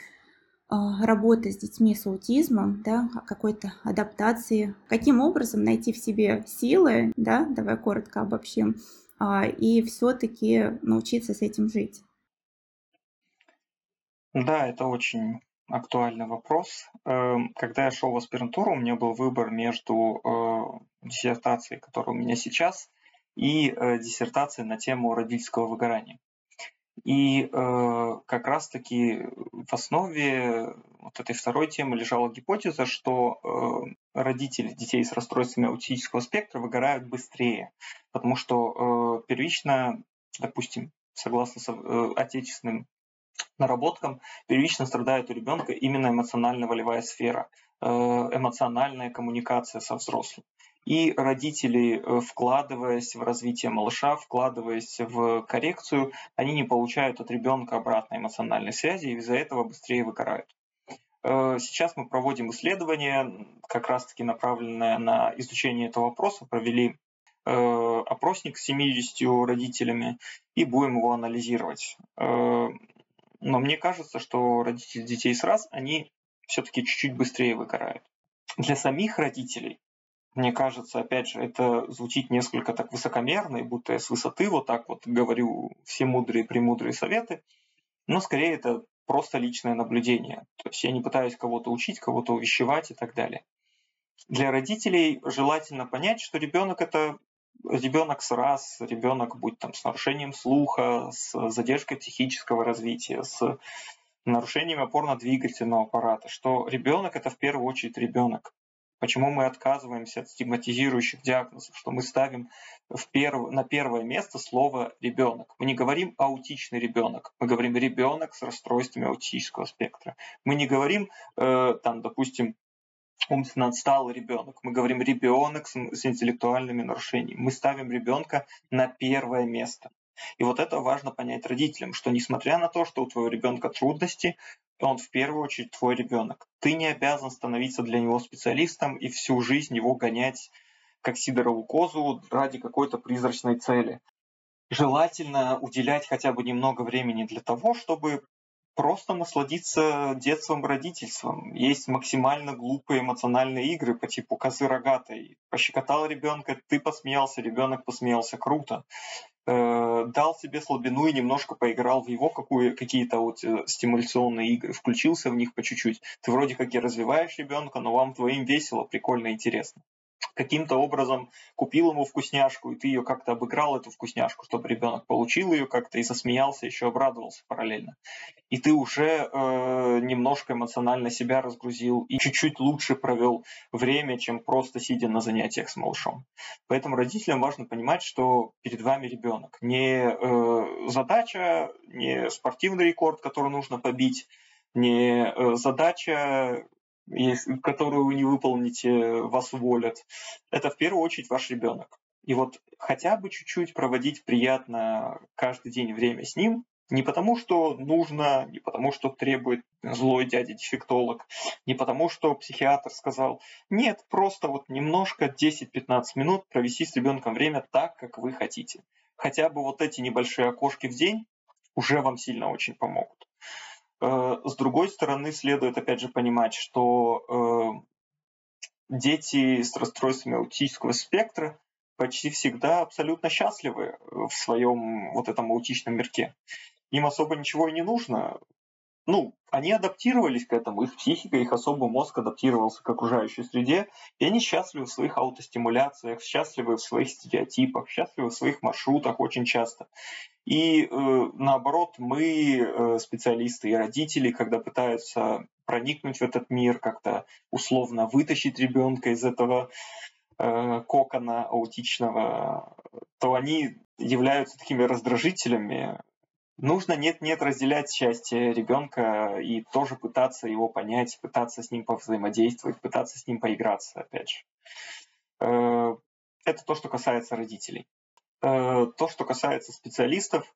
а, работы с детьми с аутизмом, да, какой-то адаптации, каким образом найти в себе силы, да, давай коротко обобщим, и все-таки научиться с этим жить. Да, это очень актуальный вопрос. Эм, когда я шел в аспирантуру, у меня был выбор между э, диссертацией, которая у меня сейчас, и э, диссертацией на тему родительского выгорания. И э, как раз-таки в основе вот этой второй темы лежала гипотеза, что родители детей с расстройствами аутического спектра выгорают быстрее, потому что первично, допустим, согласно э, отечественным наработкам, первично страдает у ребенка именно эмоционально-волевая сфера, э, эмоциональная коммуникация со взрослым. И родители, э, вкладываясь в развитие малыша, вкладываясь в коррекцию, они не получают от ребенка обратной эмоциональной связи и из-за этого быстрее выгорают. Э, сейчас мы проводим исследование, как раз-таки направленное на изучение этого вопроса. Провели опросник с 70 родителями и будем его анализировать. Но мне кажется, что родители детей с раз, они все-таки чуть-чуть быстрее выгорают. Для самих родителей, мне кажется, опять же, это звучит несколько так высокомерно, и будто я с высоты вот так вот говорю все мудрые, премудрые советы, но скорее это просто личное наблюдение. То есть я не пытаюсь кого-то учить, кого-то увещевать и так далее. Для родителей желательно понять, что ребенок это ребенок с раз, ребенок будь там с нарушением слуха, с задержкой психического развития, с нарушением опорно-двигательного аппарата, что ребенок это в первую очередь ребенок. Почему мы отказываемся от стигматизирующих диагнозов, что мы ставим в перв... на первое место слово ребенок. Мы не говорим аутичный ребенок, мы говорим ребенок с расстройствами аутического спектра. Мы не говорим, э, там, допустим, умственно отсталый ребенок. Мы говорим ребенок с, с интеллектуальными нарушениями. Мы ставим ребенка на первое место. И вот это важно понять родителям, что несмотря на то, что у твоего ребенка трудности, он в первую очередь твой ребенок. Ты не обязан становиться для него специалистом и всю жизнь его гонять как сидорову козу ради какой-то призрачной цели. Желательно уделять хотя бы немного времени для того, чтобы просто насладиться детством, родительством. Есть максимально глупые эмоциональные игры по типу козы рогатой. Пощекотал ребенка, ты посмеялся, ребенок посмеялся, круто. Э, дал себе слабину и немножко поиграл в его какую, какие-то вот э, стимуляционные игры, включился в них по чуть-чуть. Ты вроде как и развиваешь ребенка, но вам твоим весело, прикольно, интересно каким-то образом купил ему вкусняшку, и ты ее как-то обыграл, эту вкусняшку, чтобы ребенок получил ее как-то и засмеялся, еще обрадовался параллельно. И ты уже э, немножко эмоционально себя разгрузил и чуть-чуть лучше провел время, чем просто сидя на занятиях с малышом. Поэтому родителям важно понимать, что перед вами ребенок. Не э, задача, не спортивный рекорд, который нужно побить, не э, задача которую вы не выполните, вас уволят. Это в первую очередь ваш ребенок. И вот хотя бы чуть-чуть проводить приятно каждый день время с ним, не потому, что нужно, не потому, что требует злой дядя-дефектолог, не потому, что психиатр сказал. Нет, просто вот немножко 10-15 минут провести с ребенком время так, как вы хотите. Хотя бы вот эти небольшие окошки в день уже вам сильно очень помогут. Э, с другой стороны, следует опять же понимать, что э, дети с расстройствами аутического спектра почти всегда абсолютно счастливы в своем вот этом аутичном мирке. Им особо ничего и не нужно. Ну, они адаптировались к этому, их психика, их особый мозг адаптировался к окружающей среде, и они счастливы в своих аутостимуляциях, счастливы в своих стереотипах, счастливы в своих маршрутах очень часто. И э, наоборот, мы, э, специалисты и родители, когда пытаются проникнуть в этот мир, как-то условно вытащить ребенка из этого э, кокона аутичного, то они являются такими раздражителями. Нужно нет-нет разделять счастье ребенка и тоже пытаться его понять, пытаться с ним повзаимодействовать, пытаться с ним поиграться, опять же. Э, это то, что касается родителей. Э, то, что касается специалистов,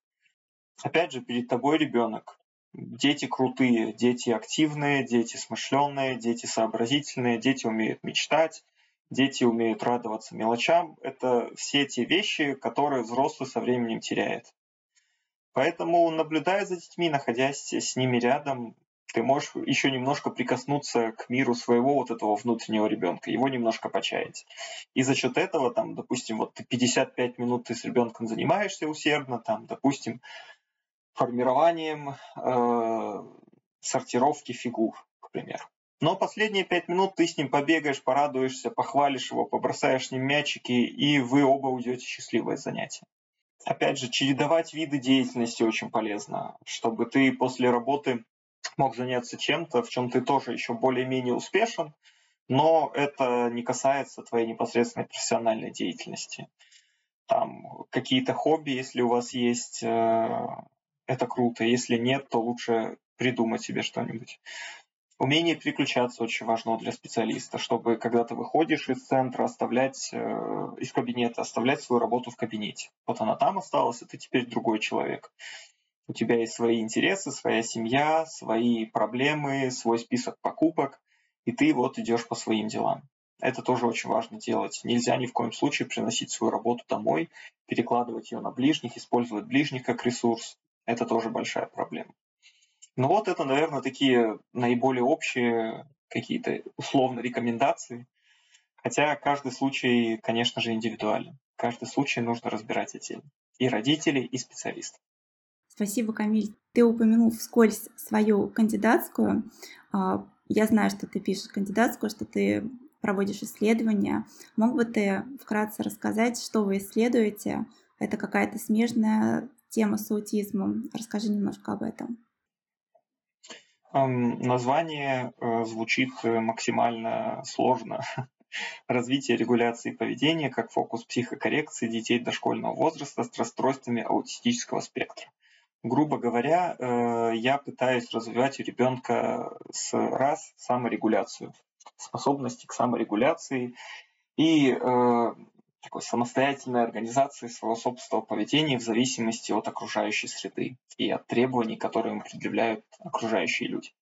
опять же, перед тобой ребенок. Дети крутые, дети активные, дети смышленные, дети сообразительные, дети умеют мечтать, дети умеют радоваться мелочам. Это все те вещи, которые взрослый со временем теряет. Поэтому, наблюдая за детьми, находясь с ними рядом, ты можешь еще немножко прикоснуться к миру своего вот этого внутреннего ребенка, его немножко почаять. И за счет этого, там, допустим, вот ты 55 минут ты с ребенком занимаешься усердно, там, допустим, формированием э, сортировки фигур, к примеру. Но последние пять минут ты с ним побегаешь, порадуешься, похвалишь его, побросаешь с ним мячики, и вы оба уйдете счастливое занятие. Опять же, чередовать виды деятельности очень полезно, чтобы ты после работы мог заняться чем-то, в чем ты тоже еще более-менее успешен, но это не касается твоей непосредственной профессиональной деятельности. Там какие-то хобби, если у вас есть, э, это круто. Если нет, то лучше придумать себе что-нибудь. Умение переключаться очень важно для специалиста, чтобы когда ты выходишь из центра, оставлять э, из кабинета, оставлять свою работу в кабинете. Вот она там осталась, а ты теперь другой человек. У тебя есть свои интересы, своя семья, свои проблемы, свой список покупок, и ты вот идешь по своим делам. Это тоже очень важно делать. Нельзя ни в коем случае приносить свою работу домой, перекладывать ее на ближних, использовать ближних как ресурс. Это тоже большая проблема. Ну вот это, наверное, такие наиболее общие какие-то условно рекомендации. Хотя каждый случай, конечно же, индивидуален. Каждый случай нужно разбирать отдельно. И родители, и специалисты. Спасибо, Камиль. Ты упомянул вскользь свою кандидатскую. А, я знаю, что ты пишешь кандидатскую, что ты проводишь исследования. Мог бы ты вкратце рассказать, что вы исследуете? Это какая-то смежная тема с аутизмом. Расскажи немножко об этом. Название э, звучит э, максимально сложно. Развитие регуляции поведения как фокус психокоррекции детей дошкольного возраста с расстройствами аутистического спектра. Грубо говоря, э, я пытаюсь развивать у ребенка с раз саморегуляцию, способности к саморегуляции и такой самостоятельной организации своего собственного поведения в зависимости от окружающей среды и от требований, которые им предъявляют окружающие люди.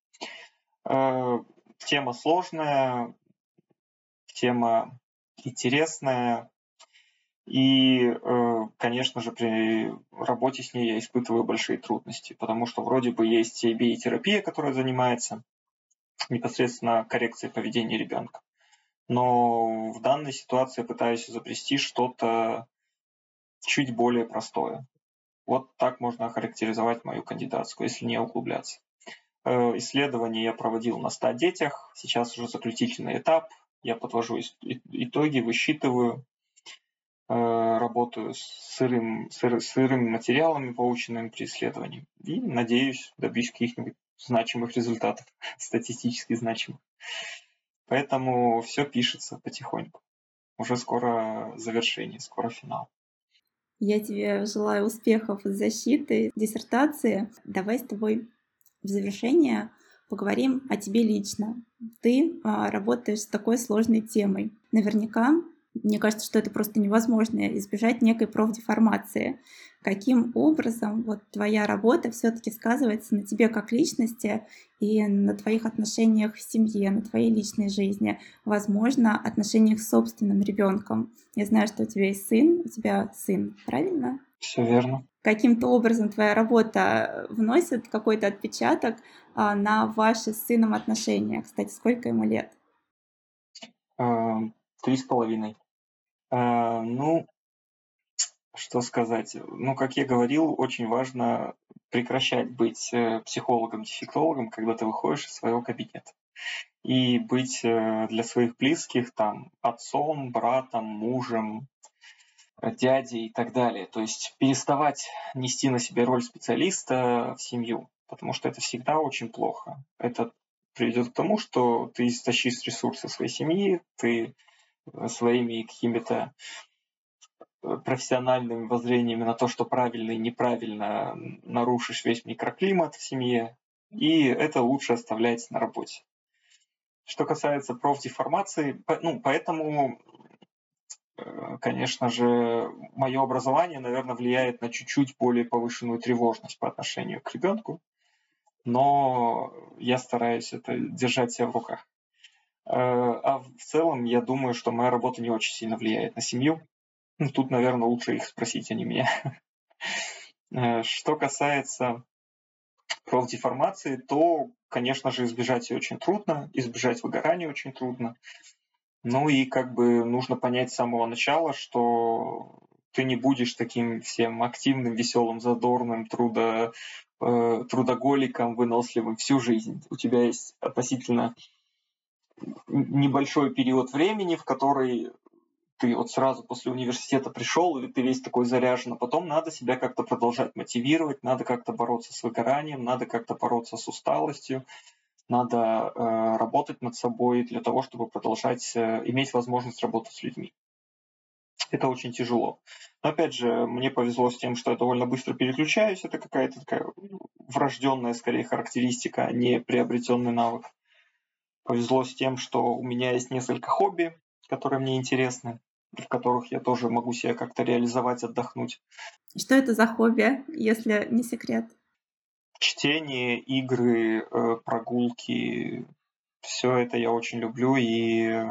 Э, тема сложная, тема интересная, и, э, конечно же, при работе с ней я испытываю большие трудности, потому что вроде бы есть CB-терапия, которая занимается непосредственно коррекцией поведения ребенка но в данной ситуации пытаюсь изобрести что-то чуть более простое. Вот так можно охарактеризовать мою кандидатскую, если не углубляться. Э, исследование я проводил на 100 детях, сейчас уже заключительный этап. Я подвожу итоги, высчитываю, э, работаю с сырым, сыр, сырыми материалами, полученными при исследовании. И, надеюсь, добьюсь каких-нибудь значимых результатов, статистически значимых. Поэтому все пишется потихоньку. Уже скоро завершение, скоро финал. Я тебе желаю успехов с защитой диссертации. Давай с тобой в завершение поговорим о тебе лично. Ты а, работаешь с такой сложной темой. Наверняка мне кажется, что это просто невозможно избежать некой профдеформации. Каким образом вот твоя работа все-таки сказывается на тебе как личности и на твоих отношениях в семье, на твоей личной жизни, возможно, отношениях с собственным ребенком. Я знаю, что у тебя есть сын, у тебя сын, правильно? Все верно. Каким-то образом твоя работа вносит какой-то отпечаток а, на ваши с сыном отношения. Кстати, сколько ему лет? Эм, три с половиной. А, ну, что сказать? Ну, как я говорил, очень важно прекращать быть э, психологом-дефектологом, когда ты выходишь из своего кабинета. И быть э, для своих близких там отцом, братом, мужем, дядей и так далее. То есть переставать нести на себе роль специалиста в семью, потому что это всегда очень плохо. Это приведет к тому, что ты истощишь ресурсы своей семьи, ты своими какими-то э, профессиональными воззрениями на то, что правильно и неправильно нарушишь весь микроклимат в семье, и это лучше оставлять на работе. Что касается профдеформации, ну, поэтому, э, конечно же, мое образование, наверное, влияет на чуть-чуть более повышенную тревожность по отношению к ребенку, но я стараюсь это держать себя в руках. Э, а в целом, я думаю, что моя работа не очень сильно влияет на семью. Ну, тут, наверное, лучше их спросить, а не меня. Э, что касается профдеформации, то, конечно же, избежать ее очень трудно, избежать выгорания очень трудно. Ну и как бы нужно понять с самого начала, что ты не будешь таким всем активным, веселым, задорным, трудо, э, трудоголиком, выносливым всю жизнь. У тебя есть относительно небольшой период времени, в который ты вот сразу после университета пришел, и ты весь такой заряжен, а потом надо себя как-то продолжать мотивировать, надо как-то бороться с выгоранием, надо как-то бороться с усталостью, надо э, работать над собой для того, чтобы продолжать э, иметь возможность работать с людьми. Это очень тяжело. Но опять же, мне повезло с тем, что я довольно быстро переключаюсь. Это какая-то такая врожденная, скорее, характеристика, а не приобретенный навык. Повезло с тем, что у меня есть несколько хобби, которые мне интересны, в которых я тоже могу себя как-то реализовать, отдохнуть. Что это за хобби, если не секрет? Чтение, игры, э, прогулки, все это я очень люблю и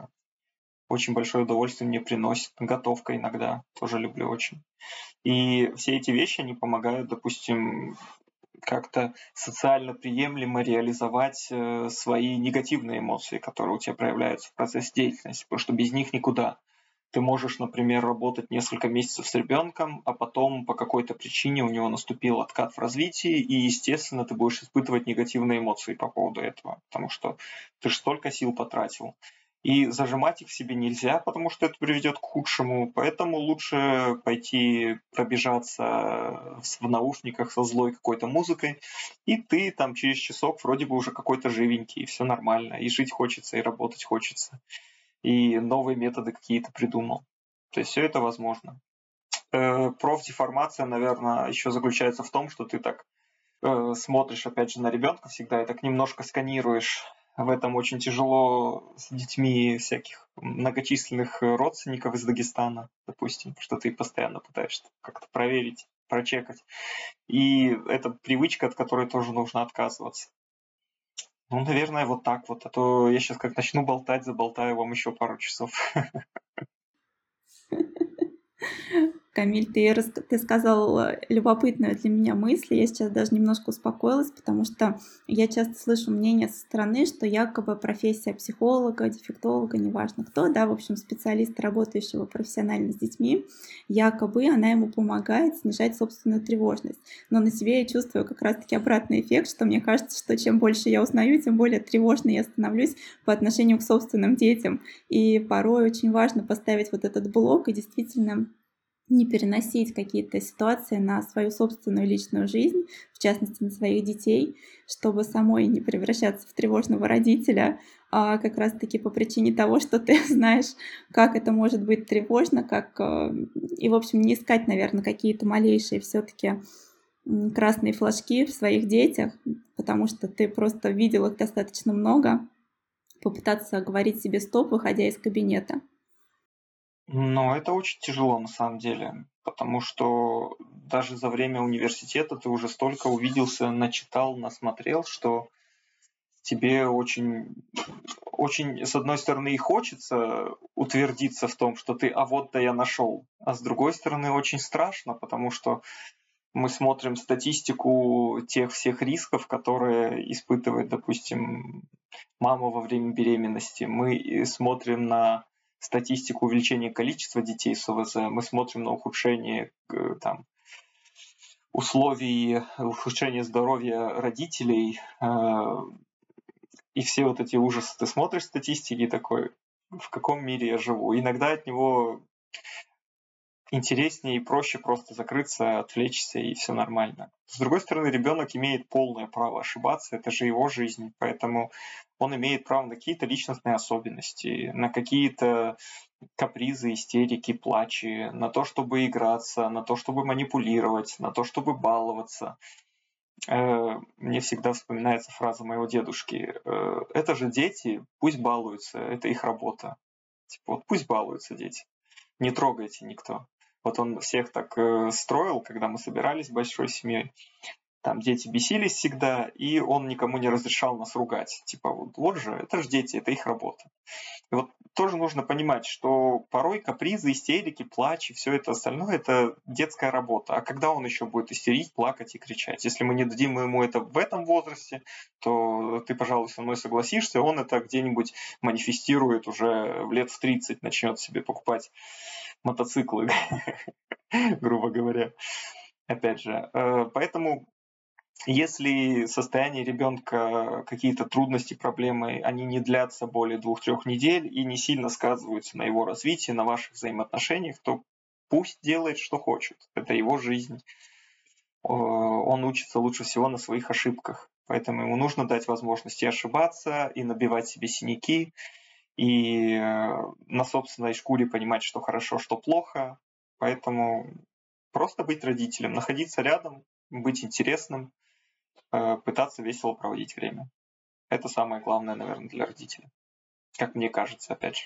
очень большое удовольствие мне приносит. Готовка иногда тоже люблю очень. И все эти вещи, они помогают, допустим, как-то социально приемлемо реализовать э, свои негативные эмоции, которые у тебя проявляются в процессе деятельности, потому что без них никуда. Ты можешь, например, работать несколько месяцев с ребенком, а потом по какой-то причине у него наступил откат в развитии, и, естественно, ты будешь испытывать негативные эмоции по поводу этого, потому что ты же столько сил потратил. И зажимать их себе нельзя, потому что это приведет к худшему. Поэтому лучше пойти пробежаться в наушниках со злой какой-то музыкой, и ты там через часок вроде бы уже какой-то живенький, и все нормально, и жить хочется, и работать хочется и новые методы какие-то придумал. То есть все это возможно. Э, профдеформация, наверное, еще заключается в том, что ты так э, смотришь, опять же, на ребенка всегда и так немножко сканируешь. В этом очень тяжело с детьми всяких многочисленных родственников из Дагестана, допустим, что ты постоянно пытаешься как-то проверить, прочекать. И это привычка, от которой тоже нужно отказываться. Ну, наверное, вот так вот. А то я сейчас как начну болтать, заболтаю вам еще пару часов. Камиль, ты, ты сказал э, любопытную для меня мысль. Я сейчас даже немножко успокоилась, потому что я часто слышу мнение со стороны, что якобы профессия психолога, дефектолога, неважно кто, да, в общем, специалиста, работающего профессионально с детьми, якобы она ему помогает снижать собственную тревожность. Но на себе я чувствую как раз-таки обратный эффект, что мне кажется, что чем больше я узнаю, тем более тревожной я становлюсь по отношению к собственным детям. И порой очень важно поставить вот этот блок и действительно не переносить какие-то ситуации на свою собственную личную жизнь, в частности на своих детей, чтобы самой не превращаться в тревожного родителя, а как раз-таки по причине того, что ты знаешь, как это может быть тревожно, как э, и, в общем, не искать, наверное, какие-то малейшие все-таки красные флажки в своих детях, потому что ты просто видел их достаточно много, попытаться говорить себе стоп, выходя из кабинета. Но это очень тяжело на самом деле, потому что даже за время университета ты уже столько увиделся, начитал, насмотрел, что тебе очень, очень, с одной стороны, и хочется утвердиться в том, что ты, а вот-то я нашел, а с другой стороны, очень страшно, потому что мы смотрим статистику тех всех рисков, которые испытывает, допустим, мама во время беременности. Мы смотрим на статистику увеличения количества детей с ОВЗ, мы смотрим на ухудшение э, там, условий, ухудшение здоровья родителей, э, и все вот эти ужасы. Ты смотришь статистики такой, в каком мире я живу. Иногда от него интереснее и проще просто закрыться, отвлечься, и все нормально. С другой стороны, ребенок имеет полное право ошибаться, это же его жизнь, поэтому он имеет право на какие-то личностные особенности, на какие-то капризы, истерики, плачи, на то, чтобы играться, на то, чтобы манипулировать, на то, чтобы баловаться. Э, мне всегда вспоминается фраза моего дедушки. «Э, это же дети, пусть балуются, это их работа. Типа вот пусть балуются дети, не трогайте никто. Вот он всех так э, строил, когда мы собирались большой семьей. Там дети бесились всегда, и он никому не разрешал нас ругать. Типа, вот, вот же, это же дети, это их работа. И вот тоже нужно понимать, что порой капризы, истерики, плач и все это остальное – это детская работа. А когда он еще будет истерить, плакать и кричать? Если мы не дадим ему это в этом возрасте, то ты, пожалуй, со мной согласишься, он это где-нибудь манифестирует уже в лет в 30, начнет себе покупать мотоциклы, грубо говоря. Опять же, э, поэтому если состояние ребенка, какие-то трудности, проблемы, они не длятся более двух-трех недель и не сильно сказываются на его развитии, на ваших взаимоотношениях, то пусть делает, что хочет. Это его жизнь. Э, он учится лучше всего на своих ошибках. Поэтому ему нужно дать возможность и ошибаться, и набивать себе синяки, и э, на собственной шкуре понимать, что хорошо, что плохо. Поэтому просто быть родителем, находиться рядом, быть интересным, пытаться весело проводить время. Это самое главное, наверное, для родителя. Как мне кажется, опять же.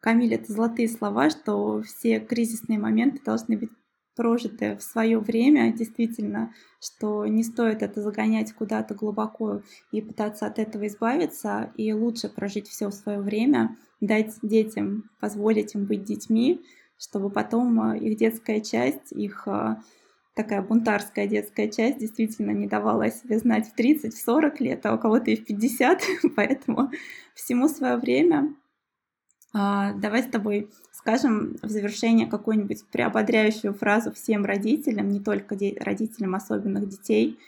Камиль, это золотые слова, что все кризисные моменты должны быть прожиты в свое время, действительно, что не стоит это загонять куда-то глубоко и пытаться от этого избавиться, и лучше прожить все в свое время, дать детям, позволить им быть детьми, чтобы потом э, их детская часть, их э, такая бунтарская детская часть действительно не давала о себе знать в 30, в 40 лет, а у кого-то и в 50, поэтому всему свое время. А, давай с тобой скажем в завершение какую-нибудь приободряющую фразу всем родителям, не только родителям особенных детей.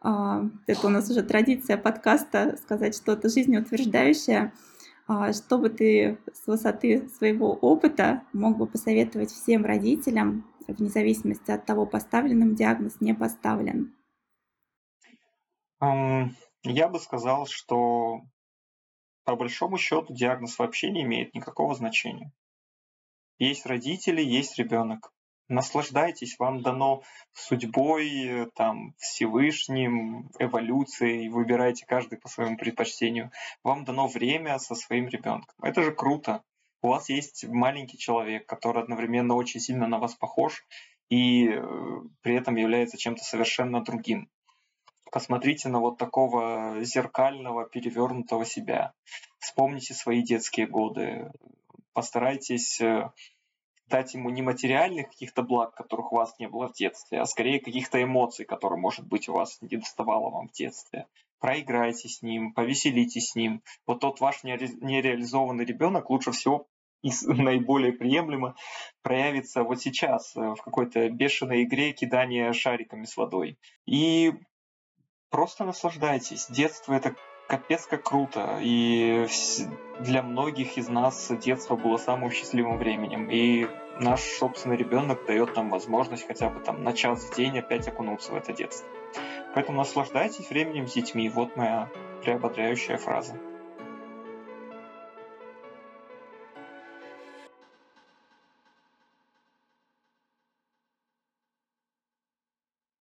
А, это у нас уже традиция подкаста сказать что-то жизнеутверждающее. А, что бы ты с высоты своего опыта мог бы посоветовать всем родителям, вне зависимости от того, поставлен им диагноз, не поставлен? Я бы сказал, что по большому счету диагноз вообще не имеет никакого значения. Есть родители, есть ребенок. Наслаждайтесь, вам дано судьбой, там, Всевышним, эволюцией, выбирайте каждый по своему предпочтению. Вам дано время со своим ребенком. Это же круто. У вас есть маленький человек, который одновременно очень сильно на вас похож и э, при этом является чем-то совершенно другим. Посмотрите на вот такого зеркального, перевернутого себя. Вспомните свои детские годы. Постарайтесь э, дать ему не материальных каких-то благ, которых у вас не было в детстве, а скорее каких-то эмоций, которые, может быть, у вас не доставало вам в детстве. Проиграйте с ним, повеселитесь с ним. Вот тот ваш нереализованный ребенок лучше всего и наиболее приемлемо проявится вот сейчас э, в какой-то бешеной игре кидания шариками с водой. И просто наслаждайтесь. Детство это капец как круто. И для многих из нас детство было самым счастливым временем. И наш собственный ребенок дает нам возможность хотя бы там на час в день опять окунуться в это детство. Поэтому наслаждайтесь временем с детьми. Вот моя приободряющая фраза.